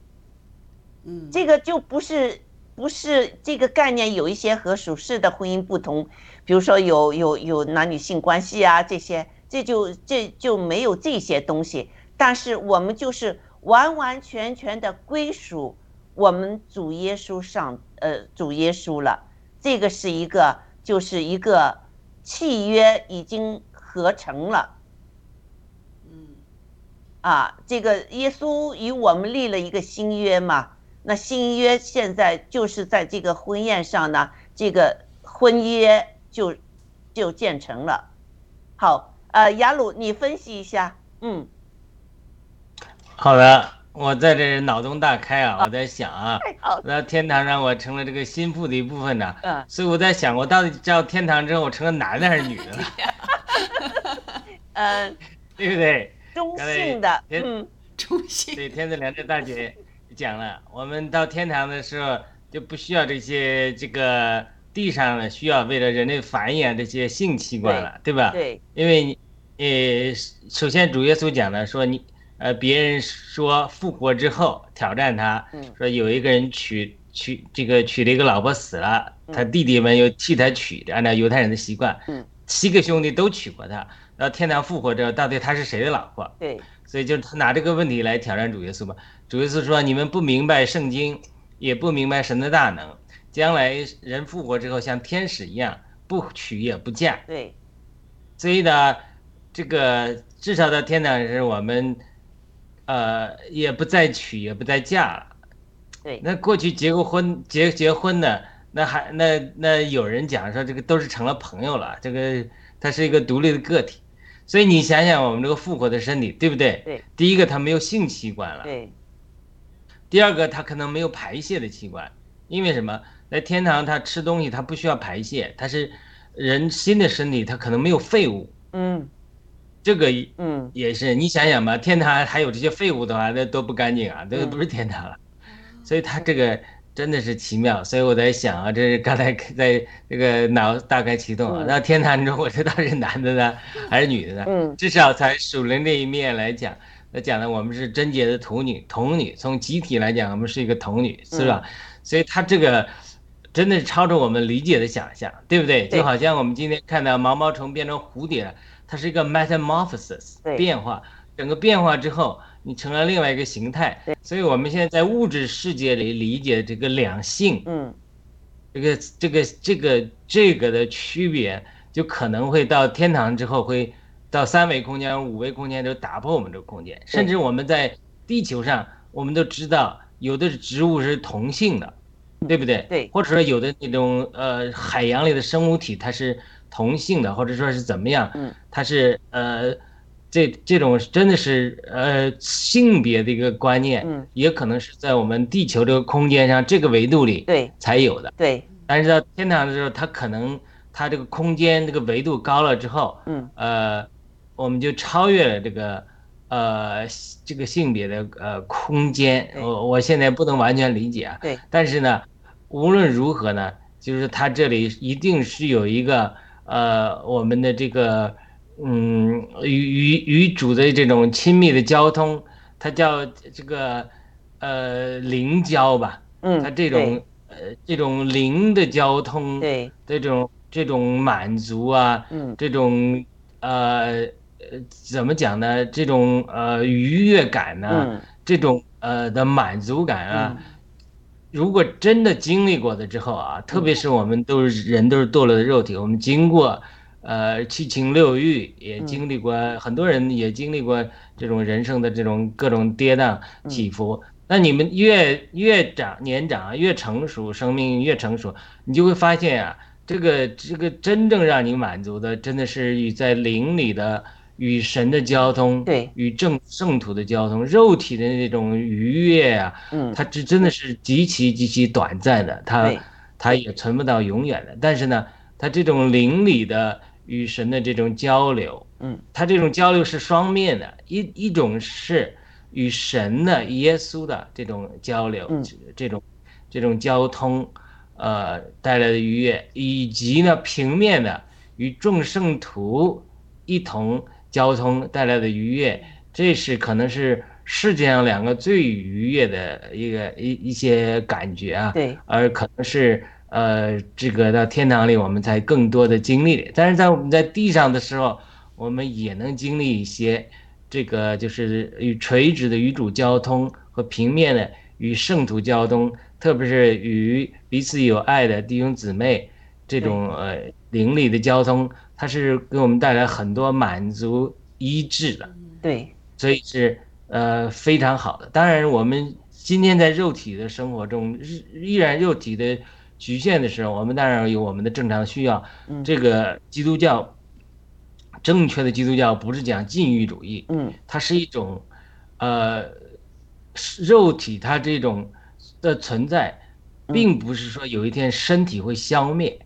嗯，这个就不是不是这个概念，有一些和属世的婚姻不同，比如说有有有男女性关系啊这些，这就这就没有这些东西。但是我们就是完完全全的归属我们主耶稣上，呃，主耶稣了。这个是一个，就是一个契约已经合成了，嗯，啊，这个耶稣与我们立了一个新约嘛，那新约现在就是在这个婚宴上呢，这个婚约就就建成了。好，呃，雅鲁，你分析一下，嗯，好的。我在这脑洞大开啊！我在想啊，那天堂让我成了这个心腹的一部分呢，所以我在想，我到底到天堂之后，我成了男的还是女的了？嗯，对不对？中性的，嗯，中性。对，天子良知大姐讲了，我们到天堂的时候就不需要这些这个地上的需要为了人类繁衍这些性器官了，对吧？对，因为你，呃，首先主耶稣讲了，说你。呃，别人说复活之后挑战他，说有一个人娶娶这个娶了一个老婆死了，他弟弟们又替他娶，按照犹太人的习惯，七个兄弟都娶过他，然后天堂复活之后，到底他是谁的老婆？对，所以就他拿这个问题来挑战主耶稣嘛。主耶稣说：“你们不明白圣经，也不明白神的大能，将来人复活之后像天使一样，不娶也不嫁。”对，所以呢，这个至少到天堂是我们。呃，也不再娶，也不再嫁了。对，那过去结过婚、结结婚的，那还那那有人讲说这个都是成了朋友了，这个他是一个独立的个体。所以你想想，我们这个复活的身体，对不对？对。第一个，它没有性器官了。对。第二个，它可能没有排泄的器官，因为什么？在天堂，它吃东西，它不需要排泄，它是人新的身体，它可能没有废物。嗯。这个嗯也是，你想想吧，天堂还有这些废物的话，那多不干净啊，那个不是天堂了。所以它这个真的是奇妙。所以我在想啊，这是刚才在这个脑大概启动啊，那天堂中我知道是男的呢还是女的呢？嗯，至少从属灵这一面来讲，那讲的我们是贞洁的童女，童女从集体来讲，我们是一个童女，是吧？所以他这个真的是超出我们理解的想象，对不对？就好像我们今天看到毛毛虫变成蝴蝶了。它是一个 metamorphosis 变化，整个变化之后，你成了另外一个形态。所以我们现在在物质世界里理解这个两性，嗯，这个这个这个这个的区别，就可能会到天堂之后，会到三维空间、五维空间都打破我们这个空间。甚至我们在地球上，我们都知道有的植物是同性的，对不对？对。或者说有的那种呃海洋里的生物体，它是。同性的，或者说是怎么样？嗯，它是呃，这这种真的是呃性别的一个观念，嗯，也可能是在我们地球这个空间上这个维度里对才有的，对。但是到天堂的时候，它可能它这个空间这个维度高了之后，嗯，呃，我们就超越了这个呃这个性别的呃空间。我我现在不能完全理解啊，对。但是呢，无论如何呢，就是它这里一定是有一个。呃，我们的这个，嗯，与与与主的这种亲密的交通，它叫这个，呃，灵交吧。嗯。它这种呃这种灵的交通，对，这种这种满足啊，嗯，这种呃怎么讲呢？这种呃愉悦感呢，这种呃的满足感啊。如果真的经历过的之后啊，特别是我们都是人，都是堕落的肉体，我们经过，呃，七情六欲，也经历过，很多人也经历过这种人生的这种各种跌宕起伏。那你们越越长年长，越成熟，生命越成熟，你就会发现啊，这个这个真正让你满足的，真的是与在灵里的与神的交通，对，与正圣土的交通，肉体的那种愉悦啊，嗯，它这真的是极其极其短暂的，它它也存不到永远的。但是呢，它这种灵里的与神的这种交流，嗯，他这种交流是双面的，一一种是与神的耶稣的这种交流，嗯，这种这种交通，呃带来的愉悦，以及呢平面的与众圣徒一同。交通带来的愉悦，这是可能是世界上两个最愉悦的一个一一些感觉啊。对，而可能是呃，这个到天堂里我们才更多的经历。但是在我们在地上的时候，我们也能经历一些这个就是与垂直的与主交通和平面的与圣徒交通，特别是与彼此有爱的弟兄姊妹这种呃灵里的交通。它是给我们带来很多满足、医治的，对，所以是呃非常好的。当然，我们今天在肉体的生活中，依然肉体的局限的时候，我们当然有我们的正常需要。这个基督教正确的基督教不是讲禁欲主义，嗯，它是一种呃肉体它这种的存在，并不是说有一天身体会消灭，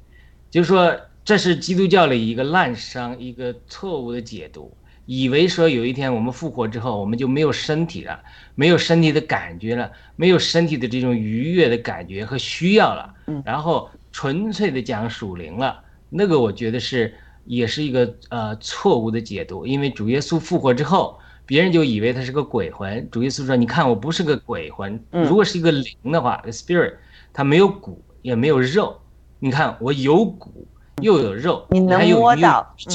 就是说。这是基督教的一个滥觞，一个错误的解读，以为说有一天我们复活之后，我们就没有身体了，没有身体的感觉了，没有身体的这种愉悦的感觉和需要了，然后纯粹的讲属灵了，那个我觉得是也是一个呃错误的解读，因为主耶稣复活之后，别人就以为他是个鬼魂，主耶稣说：“你看我不是个鬼魂，如果是一个灵的话，spirit，它没有骨也没有肉，你看我有骨。”又有肉，你能摸到，嗯，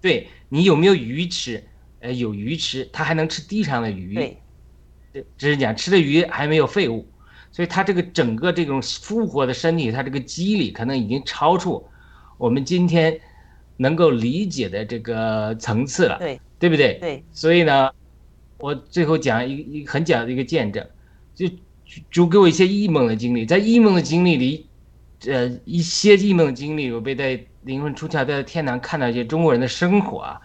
对你有没有鱼吃？呃，有鱼吃，它还能吃地上的鱼。对，只是讲吃的鱼还没有废物，所以它这个整个这种复活的身体，它这个机理可能已经超出我们今天能够理解的这个层次了。对，对不对？对。所以呢，我最后讲一一很讲的一个见证，就主给我一些异梦的经历，在异梦的经历里。呃，一些异梦的经历，我被在灵魂出窍，在天堂看到一些中国人的生活啊，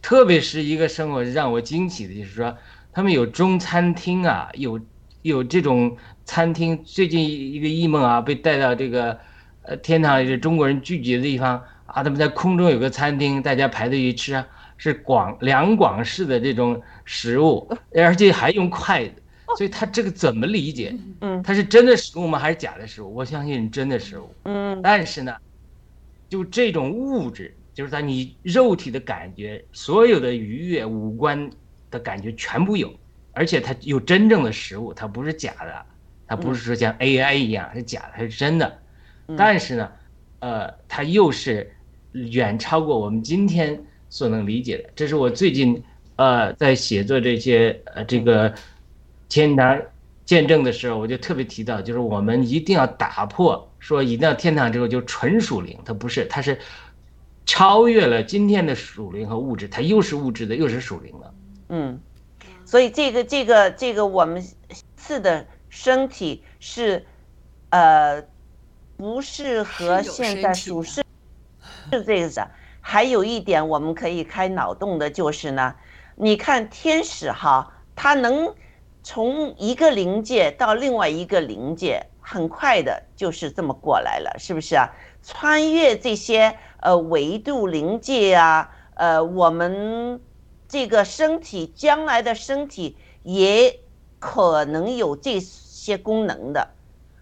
特别是一个生活让我惊喜的，就是说他们有中餐厅啊，有有这种餐厅。最近一个异梦啊，被带到这个呃天堂，是中国人聚集的地方啊，他们在空中有个餐厅，大家排队去吃啊，是广两广式的这种食物，而且还用筷子。所以他这个怎么理解？嗯，它是真的食物吗？还是假的食物？我相信真的食物。嗯，但是呢，就这种物质，就是它你肉体的感觉，所有的愉悦、五官的感觉全部有，而且它有真正的实物，它不是假的，它不是说像 AI 一样是假的，它是真的。但是呢，呃，它又是远超过我们今天所能理解的。这是我最近呃在写作这些呃这个。天堂见证的时候，我就特别提到，就是我们一定要打破说一定要天堂之后就纯属灵，它不是，它是超越了今天的属灵和物质，它又是物质的，又是属灵的。嗯，所以这个这个这个我们次的身体是，呃，不适合现在属世 是这个的。还有一点我们可以开脑洞的就是呢，你看天使哈，他能。从一个灵界到另外一个灵界，很快的就是这么过来了，是不是啊？穿越这些呃维度临界啊，呃，我们这个身体将来的身体也可能有这些功能的，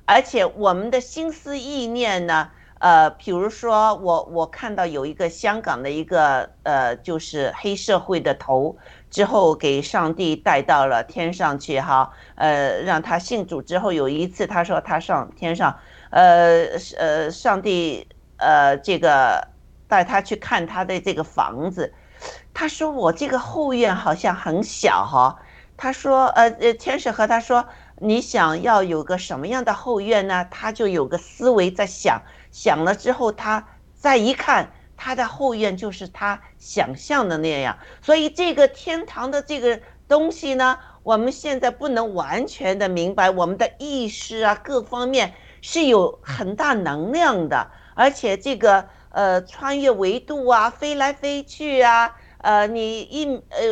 而且我们的心思意念呢，呃，比如说我我看到有一个香港的一个呃，就是黑社会的头。之后给上帝带到了天上去，哈，呃，让他信主之后，有一次他说他上天上，呃，呃，上帝，呃，这个带他去看他的这个房子，他说我这个后院好像很小哈，他说，呃，呃，天使和他说，你想要有个什么样的后院呢？他就有个思维在想，想了之后他再一看。他的后院就是他想象的那样，所以这个天堂的这个东西呢，我们现在不能完全的明白，我们的意识啊，各方面是有很大能量的，而且这个呃穿越维度啊，飞来飞去啊，呃，你一呃，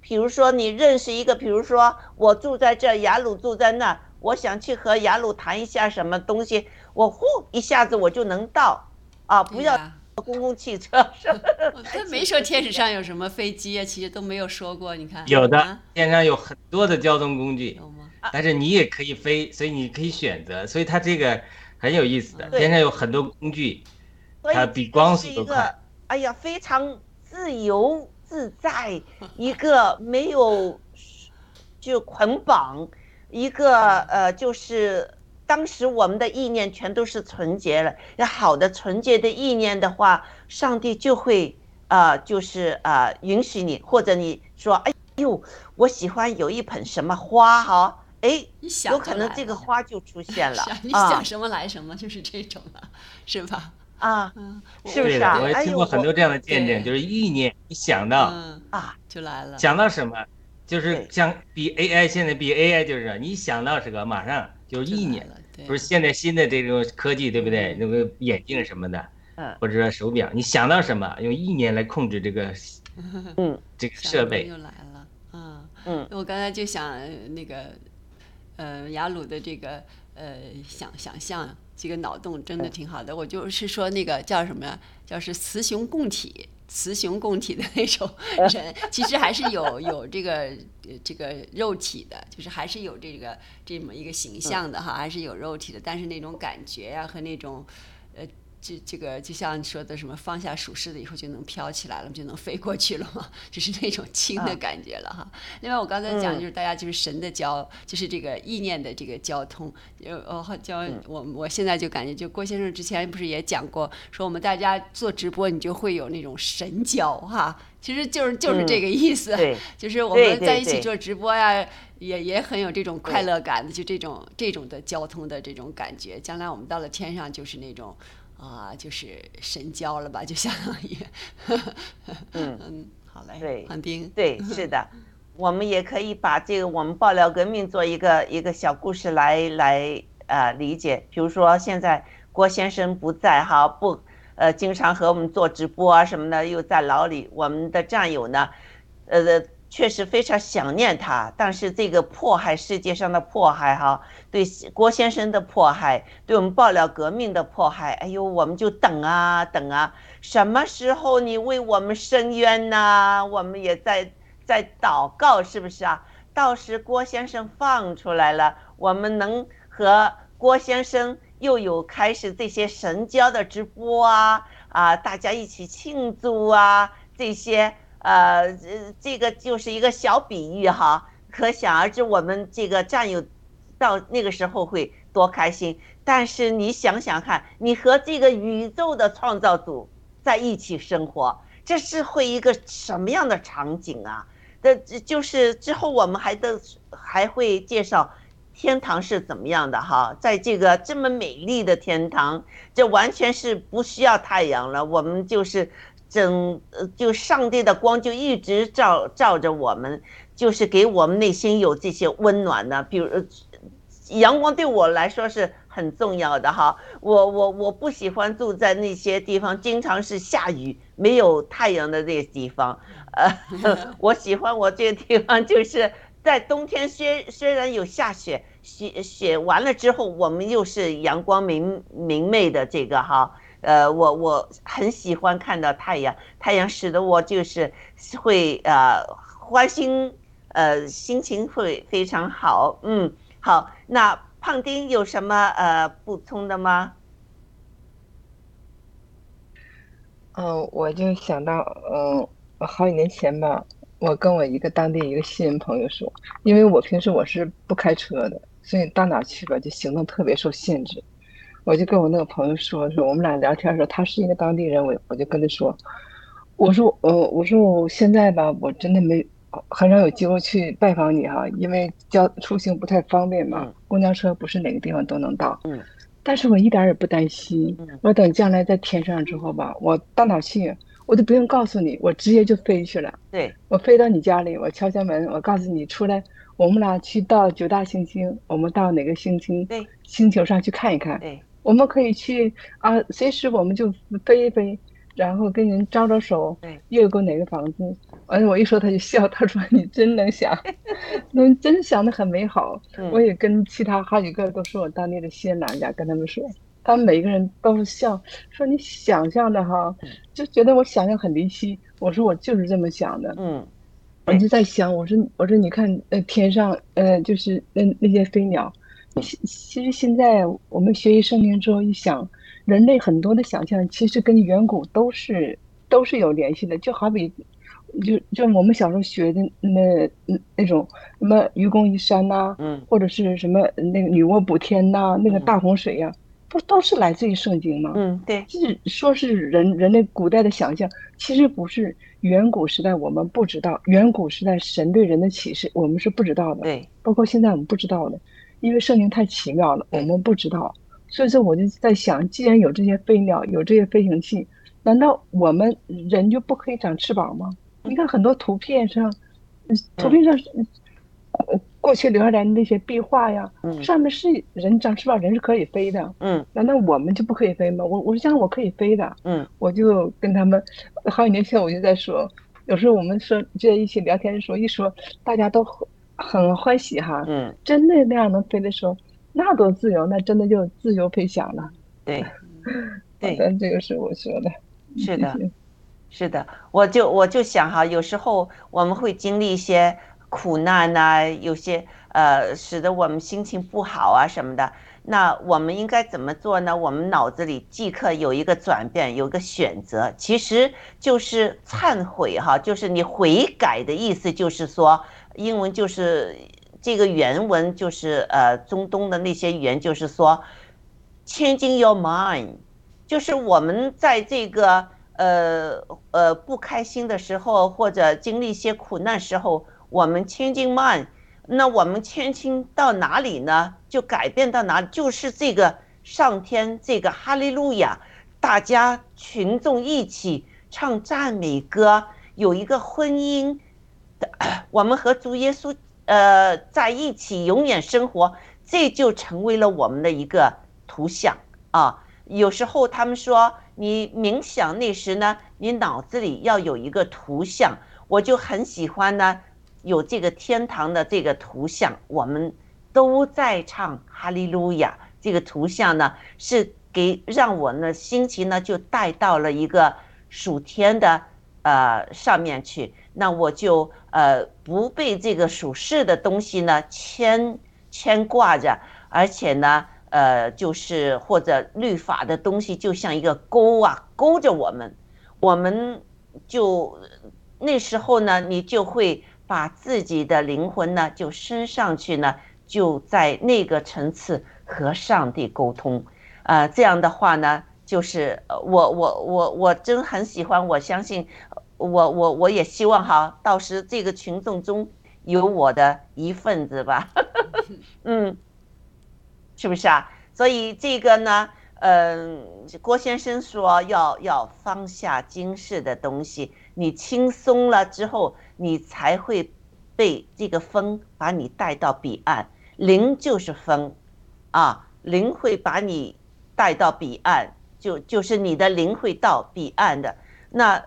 比如说你认识一个，比如说我住在这，雅鲁住在那，我想去和雅鲁谈一下什么东西，我呼一下子我就能到。啊，不要公共汽车。他没说天使上有什么飞机啊，其实都没有说过。你看，有的天上有很多的交通工具，有吗？但是你也可以飞，所以你可以选择，所以它这个很有意思的。天上有很多工具，它比光速都快。哎呀，非常自由自在，一个没有就捆绑，一个呃就是当时我们的意念全都是纯洁了。要好的纯洁的意念的话，上帝就会啊就是啊允许你，或者你说哎呦我喜欢有一盆什么花哈。哎，有可能这个花就出现了。你想什么来什么，就是这种了，是吧？啊，是不是啊？我也听过很多这样的见证，就是意念一想到啊，就来了。想到什么，就是像比 AI 现在比 AI 就是你想到这个，马上就是意念了。不是现在新的这种科技，对不对？那个眼镜什么的，嗯，或者说手表，你想到什么，用意念来控制这个，嗯，这个设备又来了。嗯嗯，我刚才就想那个。呃，雅鲁的这个呃想想象，这个脑洞真的挺好的。我就是说那个叫什么呀？叫是雌雄共体，雌雄共体的那种 人，其实还是有有这个这个肉体的，就是还是有这个这么一个形象的哈，还是有肉体的。但是那种感觉呀和那种呃。这这个就像你说的什么放下属世的以后就能飘起来了，就能飞过去了嘛，就是那种轻的感觉了哈。另外我刚才讲就是大家就是神的交，就是这个意念的这个交通，呃，交我我现在就感觉就郭先生之前不是也讲过，说我们大家做直播你就会有那种神交哈，其实就是就是这个意思，就是我们在一起做直播呀，也也很有这种快乐感的，就这种这种的交通的这种感觉。将来我们到了天上就是那种。啊，就是神交了吧，就相当于，嗯 嗯，好嘞，对，黄丁，对，是的，我们也可以把这个我们爆料革命做一个一个小故事来来呃理解。比如说现在郭先生不在哈，不呃经常和我们做直播啊什么的，又在牢里，我们的战友呢，呃。确实非常想念他，但是这个迫害世界上的迫害哈，对郭先生的迫害，对我们爆料革命的迫害，哎呦，我们就等啊等啊，什么时候你为我们伸冤呢？我们也在在祷告，是不是啊？到时郭先生放出来了，我们能和郭先生又有开始这些神交的直播啊啊，大家一起庆祝啊这些。呃，这这个就是一个小比喻哈，可想而知我们这个战友到那个时候会多开心。但是你想想看，你和这个宇宙的创造主在一起生活，这是会一个什么样的场景啊？这就是之后我们还都还会介绍天堂是怎么样的哈，在这个这么美丽的天堂，这完全是不需要太阳了，我们就是。整呃，就上帝的光就一直照照着我们，就是给我们内心有这些温暖的。比如，阳光对我来说是很重要的哈。我我我不喜欢住在那些地方，经常是下雨没有太阳的那些地方。呃，我喜欢我这个地方，就是在冬天虽虽然有下雪，雪雪完了之后，我们又是阳光明明媚的这个哈。呃，我我很喜欢看到太阳，太阳使得我就是会呃欢心，呃心情会非常好。嗯，好，那胖丁有什么呃补充的吗？嗯，我就想到，嗯，好几年前吧，我跟我一个当地一个新人朋友说，因为我平时我是不开车的，所以到哪去吧就行动特别受限制。我就跟我那个朋友说说，我们俩聊天的时候，他是一个当地人，我我就跟他说，我说呃，我说我现在吧，我真的没很少有机会去拜访你哈，因为交出行不太方便嘛，公交车不是哪个地方都能到。嗯。但是我一点也不担心，我等将来在天上之后吧，我到哪去，我都不用告诉你，我直接就飞去了。对。我飞到你家里，我敲敲门，我告诉你出来，我们俩去到九大行星，我们到哪个星星？星球上去看一看。对。我们可以去啊，随时我们就飞一飞，然后跟人招招手对，越过哪个房子，完了我一说他就笑，他说你真能想，能真想的很美好。嗯我也跟其他好几个都是我当地的新郎家跟他们说，他们每个人都是笑，说你想象的哈，就觉得我想象很离奇。我说我就是这么想的，嗯。我就在想，我说我说你看，呃，天上呃就是那那些飞鸟，其其实现在我们学习圣经之后一想，人类很多的想象其实跟远古都是都是有联系的，就好比。就就我们小时候学的那那那种什么愚公移山呐、嗯或者是什么那个女娲补天呐、那个大洪水呀、不都是来自于圣经吗？嗯，对，就是说是人人类古代的想象，其实不是远古时代我们不知道，远古时代神对人的启示我们是不知道的，对，包括现在我们不知道的，因为圣经太奇妙了，我们不知道，所以说我就在想，既然有这些飞鸟，有这些飞行器，难道我们人就不可以长翅膀吗？你看很多图片上，嗯图片上是。呃，过去留下来的那些壁画呀，嗯上面是人长翅膀，人是可以飞的。嗯难道我们就不可以飞吗？我我想我可以飞的，嗯我就跟他们好几年前我就在说，有时候我们说就在一起聊天的时候，一说大家都很很欢喜哈，嗯，真的那样能飞的时候，那多自由，那真的就自由飞翔了。对，对这个是我说的。是的是的，我就我就想哈，有时候我们会经历一些苦难呐、有些呃，使得我们心情不好啊什么的。那我们应该怎么做呢？我们脑子里即刻有一个转变，有一个选择，其实就是忏悔哈，就是你悔改的意思，就是说，英文就是这个原文就是呃中东的那些语言，就是说，changing your mind，就是我们在这个呃呃不开心的时候，或者经历一些苦难时候，我们 changing mind，那我们迁亲到哪里呢？就改变到哪里？就是这个上天这个哈利路亚，大家群众一起唱赞美歌，有一个婚姻，我们和主耶稣呃在一起永远生活，这就成为了我们的一个图像啊。有时候他们说你冥想那时呢，你脑子里要有一个图像，我就很喜欢呢，有这个天堂的这个图像，我们都在唱哈利路亚。这个图像呢，是给让我呢心情呢就带到了一个属天的呃上面去，那我就呃不被这个属世的东西呢牵牵挂着，而且呢。呃，就是或者律法的东西，就像一个钩啊，勾着我们，我们就那时候呢，你就会把自己的灵魂呢，就升上去呢，就在那个层次和上帝沟通，呃，这样的话呢，就是我我我我真很喜欢，我相信，我我我也希望哈，到时这个群众中有我的一份子吧，嗯。是不是啊？所以这个呢，嗯、郭先生说要要放下今世的东西，你轻松了之后，你才会被这个风把你带到彼岸。灵就是风，啊，灵会把你带到彼岸，就就是你的灵会到彼岸的。那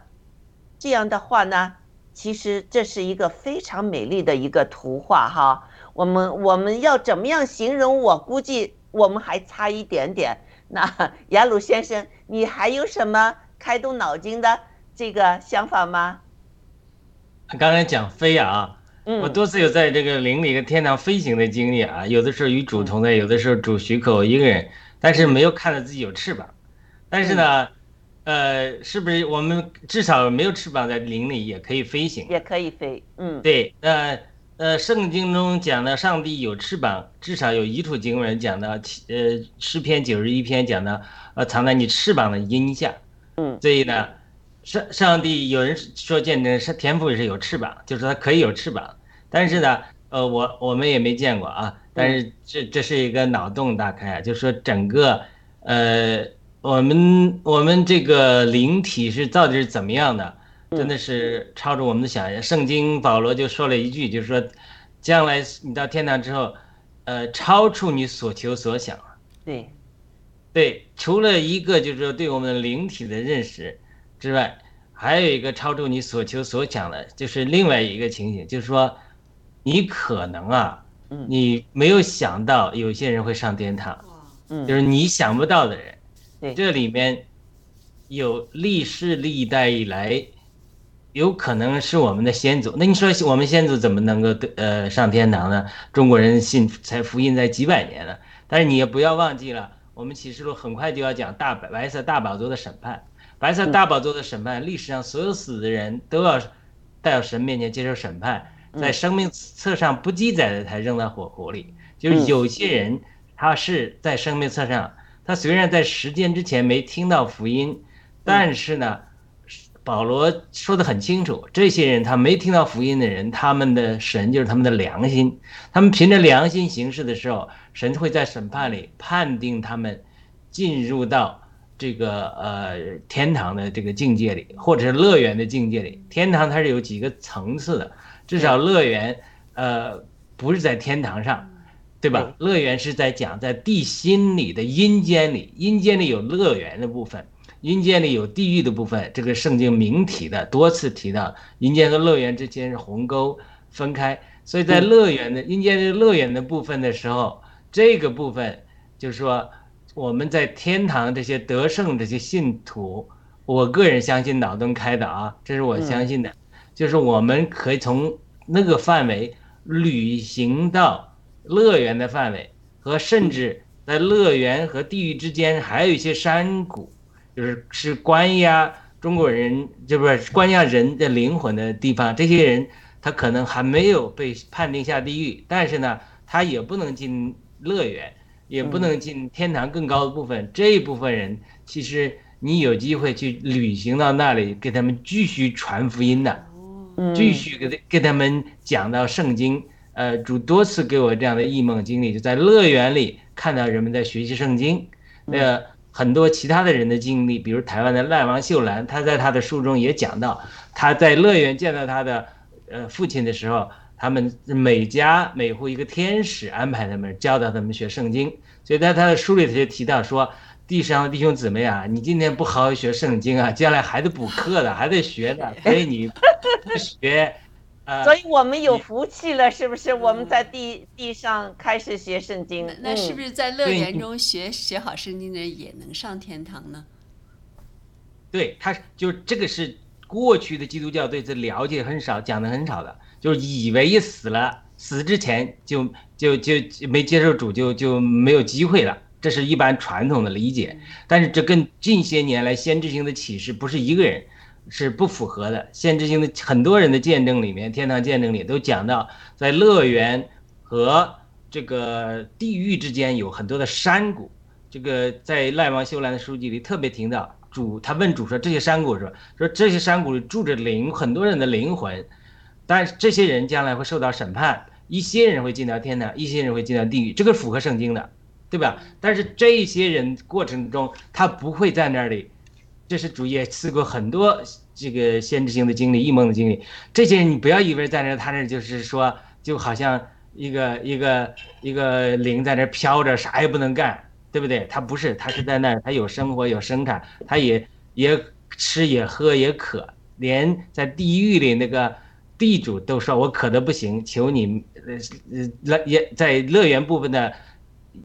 这样的话呢，其实这是一个非常美丽的一个图画哈。我们我们要怎么样形容？我估计我们还差一点点。那 雅鲁先生，你还有什么开动脑筋的这个想法吗？刚才讲飞啊，嗯我多次有在这个林里跟天堂飞行的经历啊，有的时候与主同在，有的时候主许可我一个人，但是没有看到自己有翅膀。但是呢，呃，是不是我们至少没有翅膀在林里也可以飞行？也可以飞，嗯，对，呃呃，圣经中讲的上帝有翅膀，至少有一处经文讲的，呃，诗篇九十一篇讲的，呃，藏在你翅膀的荫下。嗯，所以呢，上上帝有人说见证是天赋是有翅膀，就是说他可以有翅膀，但是呢，呃，我我们也没见过啊，但是这这是一个脑洞大开啊，就是说整个呃，我们我们这个灵体是到底是怎么样的？真的是超出我们的想象。圣经保罗就说了一句，就是说，将来你到天堂之后，呃，超出你所求所想。对，对，除了一个就是说对我们灵体的认识，之外，还有一个超出你所求所想的，就是另外一个情形，就是说，你可能啊，你没有想到有些人会上天堂，嗯，就是你想不到的人，对，这里面有历世历代以来。有可能是我们的先祖，那你说我们先祖怎么能够得呃上天堂呢？中国人信才福音才几百年了，但是你也不要忘记了，我们启示录很快就要讲大白白色大宝座的审判，白色大宝座的审判，历史上所有死的人都要带到神面前接受审判，在生命册上不记载的才扔到火湖里。就是有些人他是在生命册上，他虽然在时间之前没听到福音，但是呢。保罗说的很清楚，这些人他没听到福音的人，他们的神就是他们的良心，他们凭着良心行事的时候，神会在审判里判定他们进入到这个呃天堂的这个境界里，或者是乐园的境界里。天堂它是有几个层次的，至少乐园呃不是在天堂上，对吧？乐园是在讲在地心里的阴间里，阴间里有乐园的部分。阴间里有地狱的部分，这个圣经明提的多次提到，阴间和乐园之间是鸿沟分开，所以在乐园的阴间的乐园的部分的时候，这个部分就是说我们在天堂这些得胜这些信徒，我个人相信脑洞开的啊，这是我相信的，就是我们可以从那个范围旅行到乐园的范围，和甚至在乐园和地狱之间还有一些山谷。就是是关押中国人，就不是关押人的灵魂的地方。这些人他可能还没有被判定下地狱，但是呢，他也不能进乐园，也不能进天堂更高的部分。这一部分人，其实你有机会去旅行到那里，给他们继续传福音的，继续给他给他们讲到圣经。呃，主多次给我这样的异梦经历，就在乐园里看到人们在学习圣经。那。很多其他的人的经历，比如台湾的赖王秀兰，他在他的书中也讲到，他在乐园见到他的呃父亲的时候，他们每家每户一个天使安排他们教导他们学圣经，所以在他的书里头就提到说，地上的弟兄姊妹啊，你今天不好好学圣经啊，将来还得补课的，还得学的，所以你不学。所以我们有福气了，是不是？我们在地地上开始学圣经，那是不是在乐园中学学好圣经的人也能上天堂呢？对，他就这个是过去的基督教对这了解很少，讲的很少的，就是以为一死了，死之前就就就没接受主，就就没有机会了，这是一般传统的理解。但是这跟近些年来先知性的启示不是一个人。是不符合的。先知性的很多人的见证里面，天堂见证里都讲到，在乐园和这个地狱之间有很多的山谷。这个在赖王修兰的书籍里特别听到主，他问主说：“这些山谷是吧？说这些山谷里住着灵，很多人的灵魂，但是这些人将来会受到审判，一些人会进到天堂，一些人会进到地狱，这个符合圣经的，对吧？但是这些人过程中，他不会在那里。”这是主也赐过很多这个先知性的经历、异梦的经历。这些人你不要以为在那他那就是说，就好像一个一个一个灵在那飘着，啥也不能干，对不对？他不是，他是在那，他有生活，有生产，他也也吃也喝也渴，连在地狱里那个地主都说我渴的不行，求你呃呃乐也在乐园部分的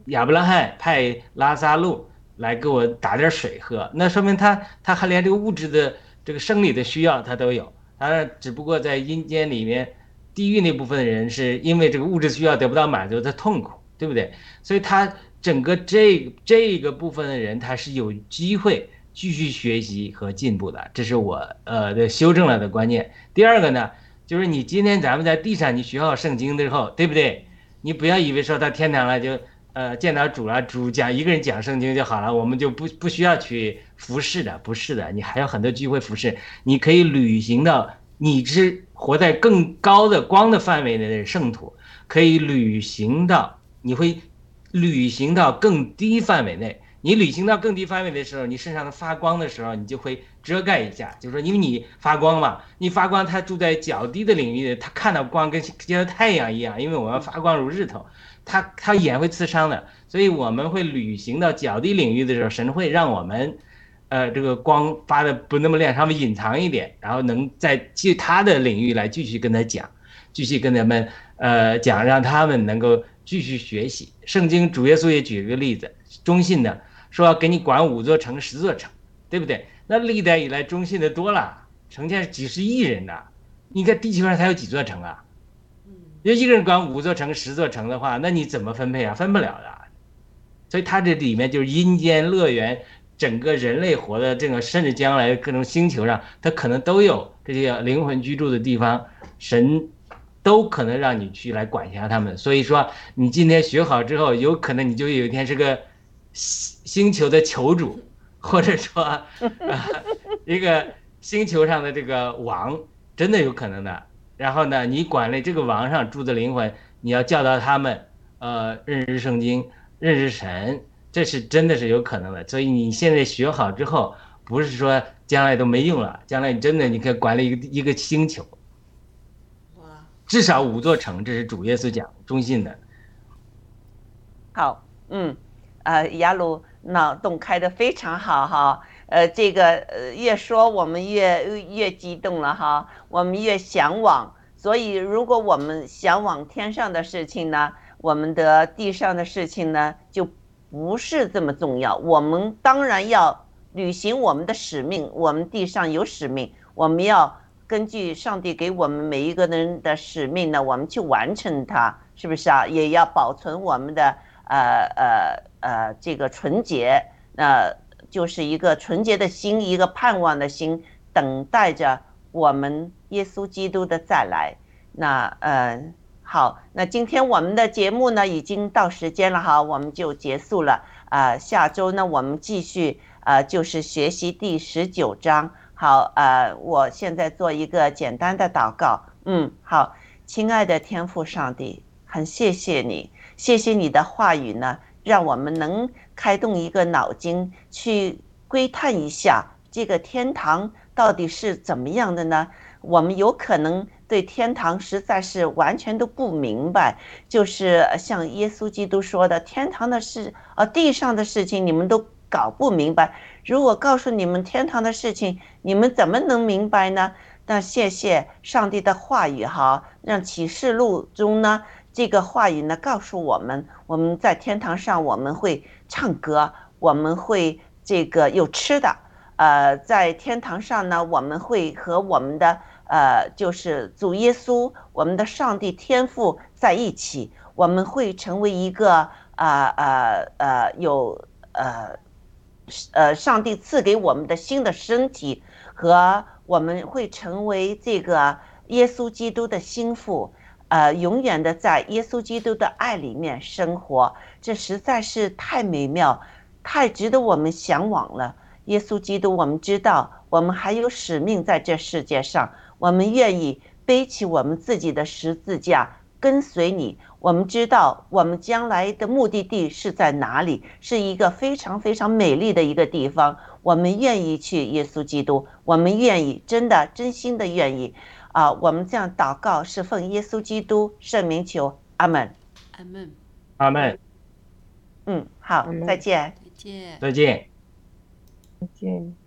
亚伯拉罕派拉萨路。来给我打点水喝，那说明他他还连这个物质的这个生理的需要他都有，他只不过在阴间里面，地狱那部分的人是因为这个物质需要得不到满足，他痛苦，对不对？所以他整个这这个部分的人，他是有机会继续学习和进步的，这是我呃的修正了的观念。第二个呢，就是你今天咱们在地上你学好圣经之后，对不对？你不要以为说到天堂了就。呃，见到主了，主讲一个人讲圣经就好了，我们就不不需要去服侍的，不是的，你还有很多机会服侍，你可以旅行到你是活在更高的光的范围内的圣徒，可以旅行到你会旅行到更低范围内，你旅行到更低范围的时候，你身上的发光的时候，你就会遮盖一下，就是说因为你发光嘛，你发光，他住在较低的领域，他看到光跟见到太阳一样，因为我们发光如日头。他他眼会刺伤的，所以我们会旅行到较低领域的时候，神会让我们呃，这个光发的不那么亮，稍微隐藏一点，然后能在其他的领域来继续跟他讲，继续跟他们呃讲，让他们能够继续学习。圣经主耶稣也举了个例子，中信的说要给你管五座城、十座城，对不对？那历代以来中信的多了，成千几十亿人呢，你看地球上才有几座城啊？要一个人管五座城、十座城的话，那你怎么分配啊？分不了的。所以它这里面就是阴间乐园。整个人类活的这个，甚至将来各种星球上，它可能都有这些灵魂居住的地方，神都可能让你去来管辖他们。所以说，你今天学好之后，有可能你就有一天是个星星球的球主，或者说啊，一个星球上的这个王，真的有可能的。然后呢，你管理这个王上住的灵魂，你要教导他们，呃，认识圣经，认识神。这是真的是有可能的，所以你现在学好之后，不是说将来都没用了，将来你真的你可以管理一个一个星球，至少五座城，这是主耶稣讲中信的。好，嗯，呃，雅鲁脑洞开的非常好哈，呃，这个呃越说我们越越激动了哈，我们越向往，所以如果我们向往天上的事情呢，我们的地上的事情呢就。不是这么重要，我们当然要履行我们的使命。我们地上有使命，我们要根据上帝给我们每一个人的使命呢，我们去完成它，是不是啊？也要保存我们的呃呃呃这个纯洁，那就是一个纯洁的心，一个盼望的心，等待着我们耶稣基督的再来。那呃。好，那今天我们的节目呢已经到时间了哈，我们就结束了啊。下周呢我们继续啊，就是学习第十九章。好，呃，我现在做一个简单的祷告。嗯，好，亲爱的天父上帝，很谢谢你，谢谢你的话语呢，让我们能开动一个脑筋去窥探一下这个天堂到底是怎么样的呢？我们有可能。对天堂实在是完全都不明白，就是像耶稣基督说的，天堂的事，呃，地上的事情你们都搞不明白。如果告诉你们天堂的事情，你们怎么能明白呢？那谢谢上帝的话语哈，让启示录中呢这个话语呢告诉我们，我们在天堂上我们会唱歌，我们会这个有吃的，呃，在天堂上呢我们会和我们的。呃，就是主耶稣，我们的上帝天赋在一起，我们会成为一个啊呃呃有呃呃上帝赐给我们的新的身体，和我们会成为这个耶稣基督的心腹，呃，永远的在耶稣基督的爱里面生活，这实在是太美妙，太值得我们向往了。耶稣基督，我们知道我们还有使命在这世界上。我们愿意背起我们自己的十字架，跟随你。我们知道我们将来的目的地是在哪里，是一个非常非常美丽的一个地方。我们愿意去耶稣基督，我们愿意，真的真心的愿意。啊，我们这样祷告是奉耶稣基督圣名求，阿门，阿门，阿门。嗯，好，再见，再见，再见，再见。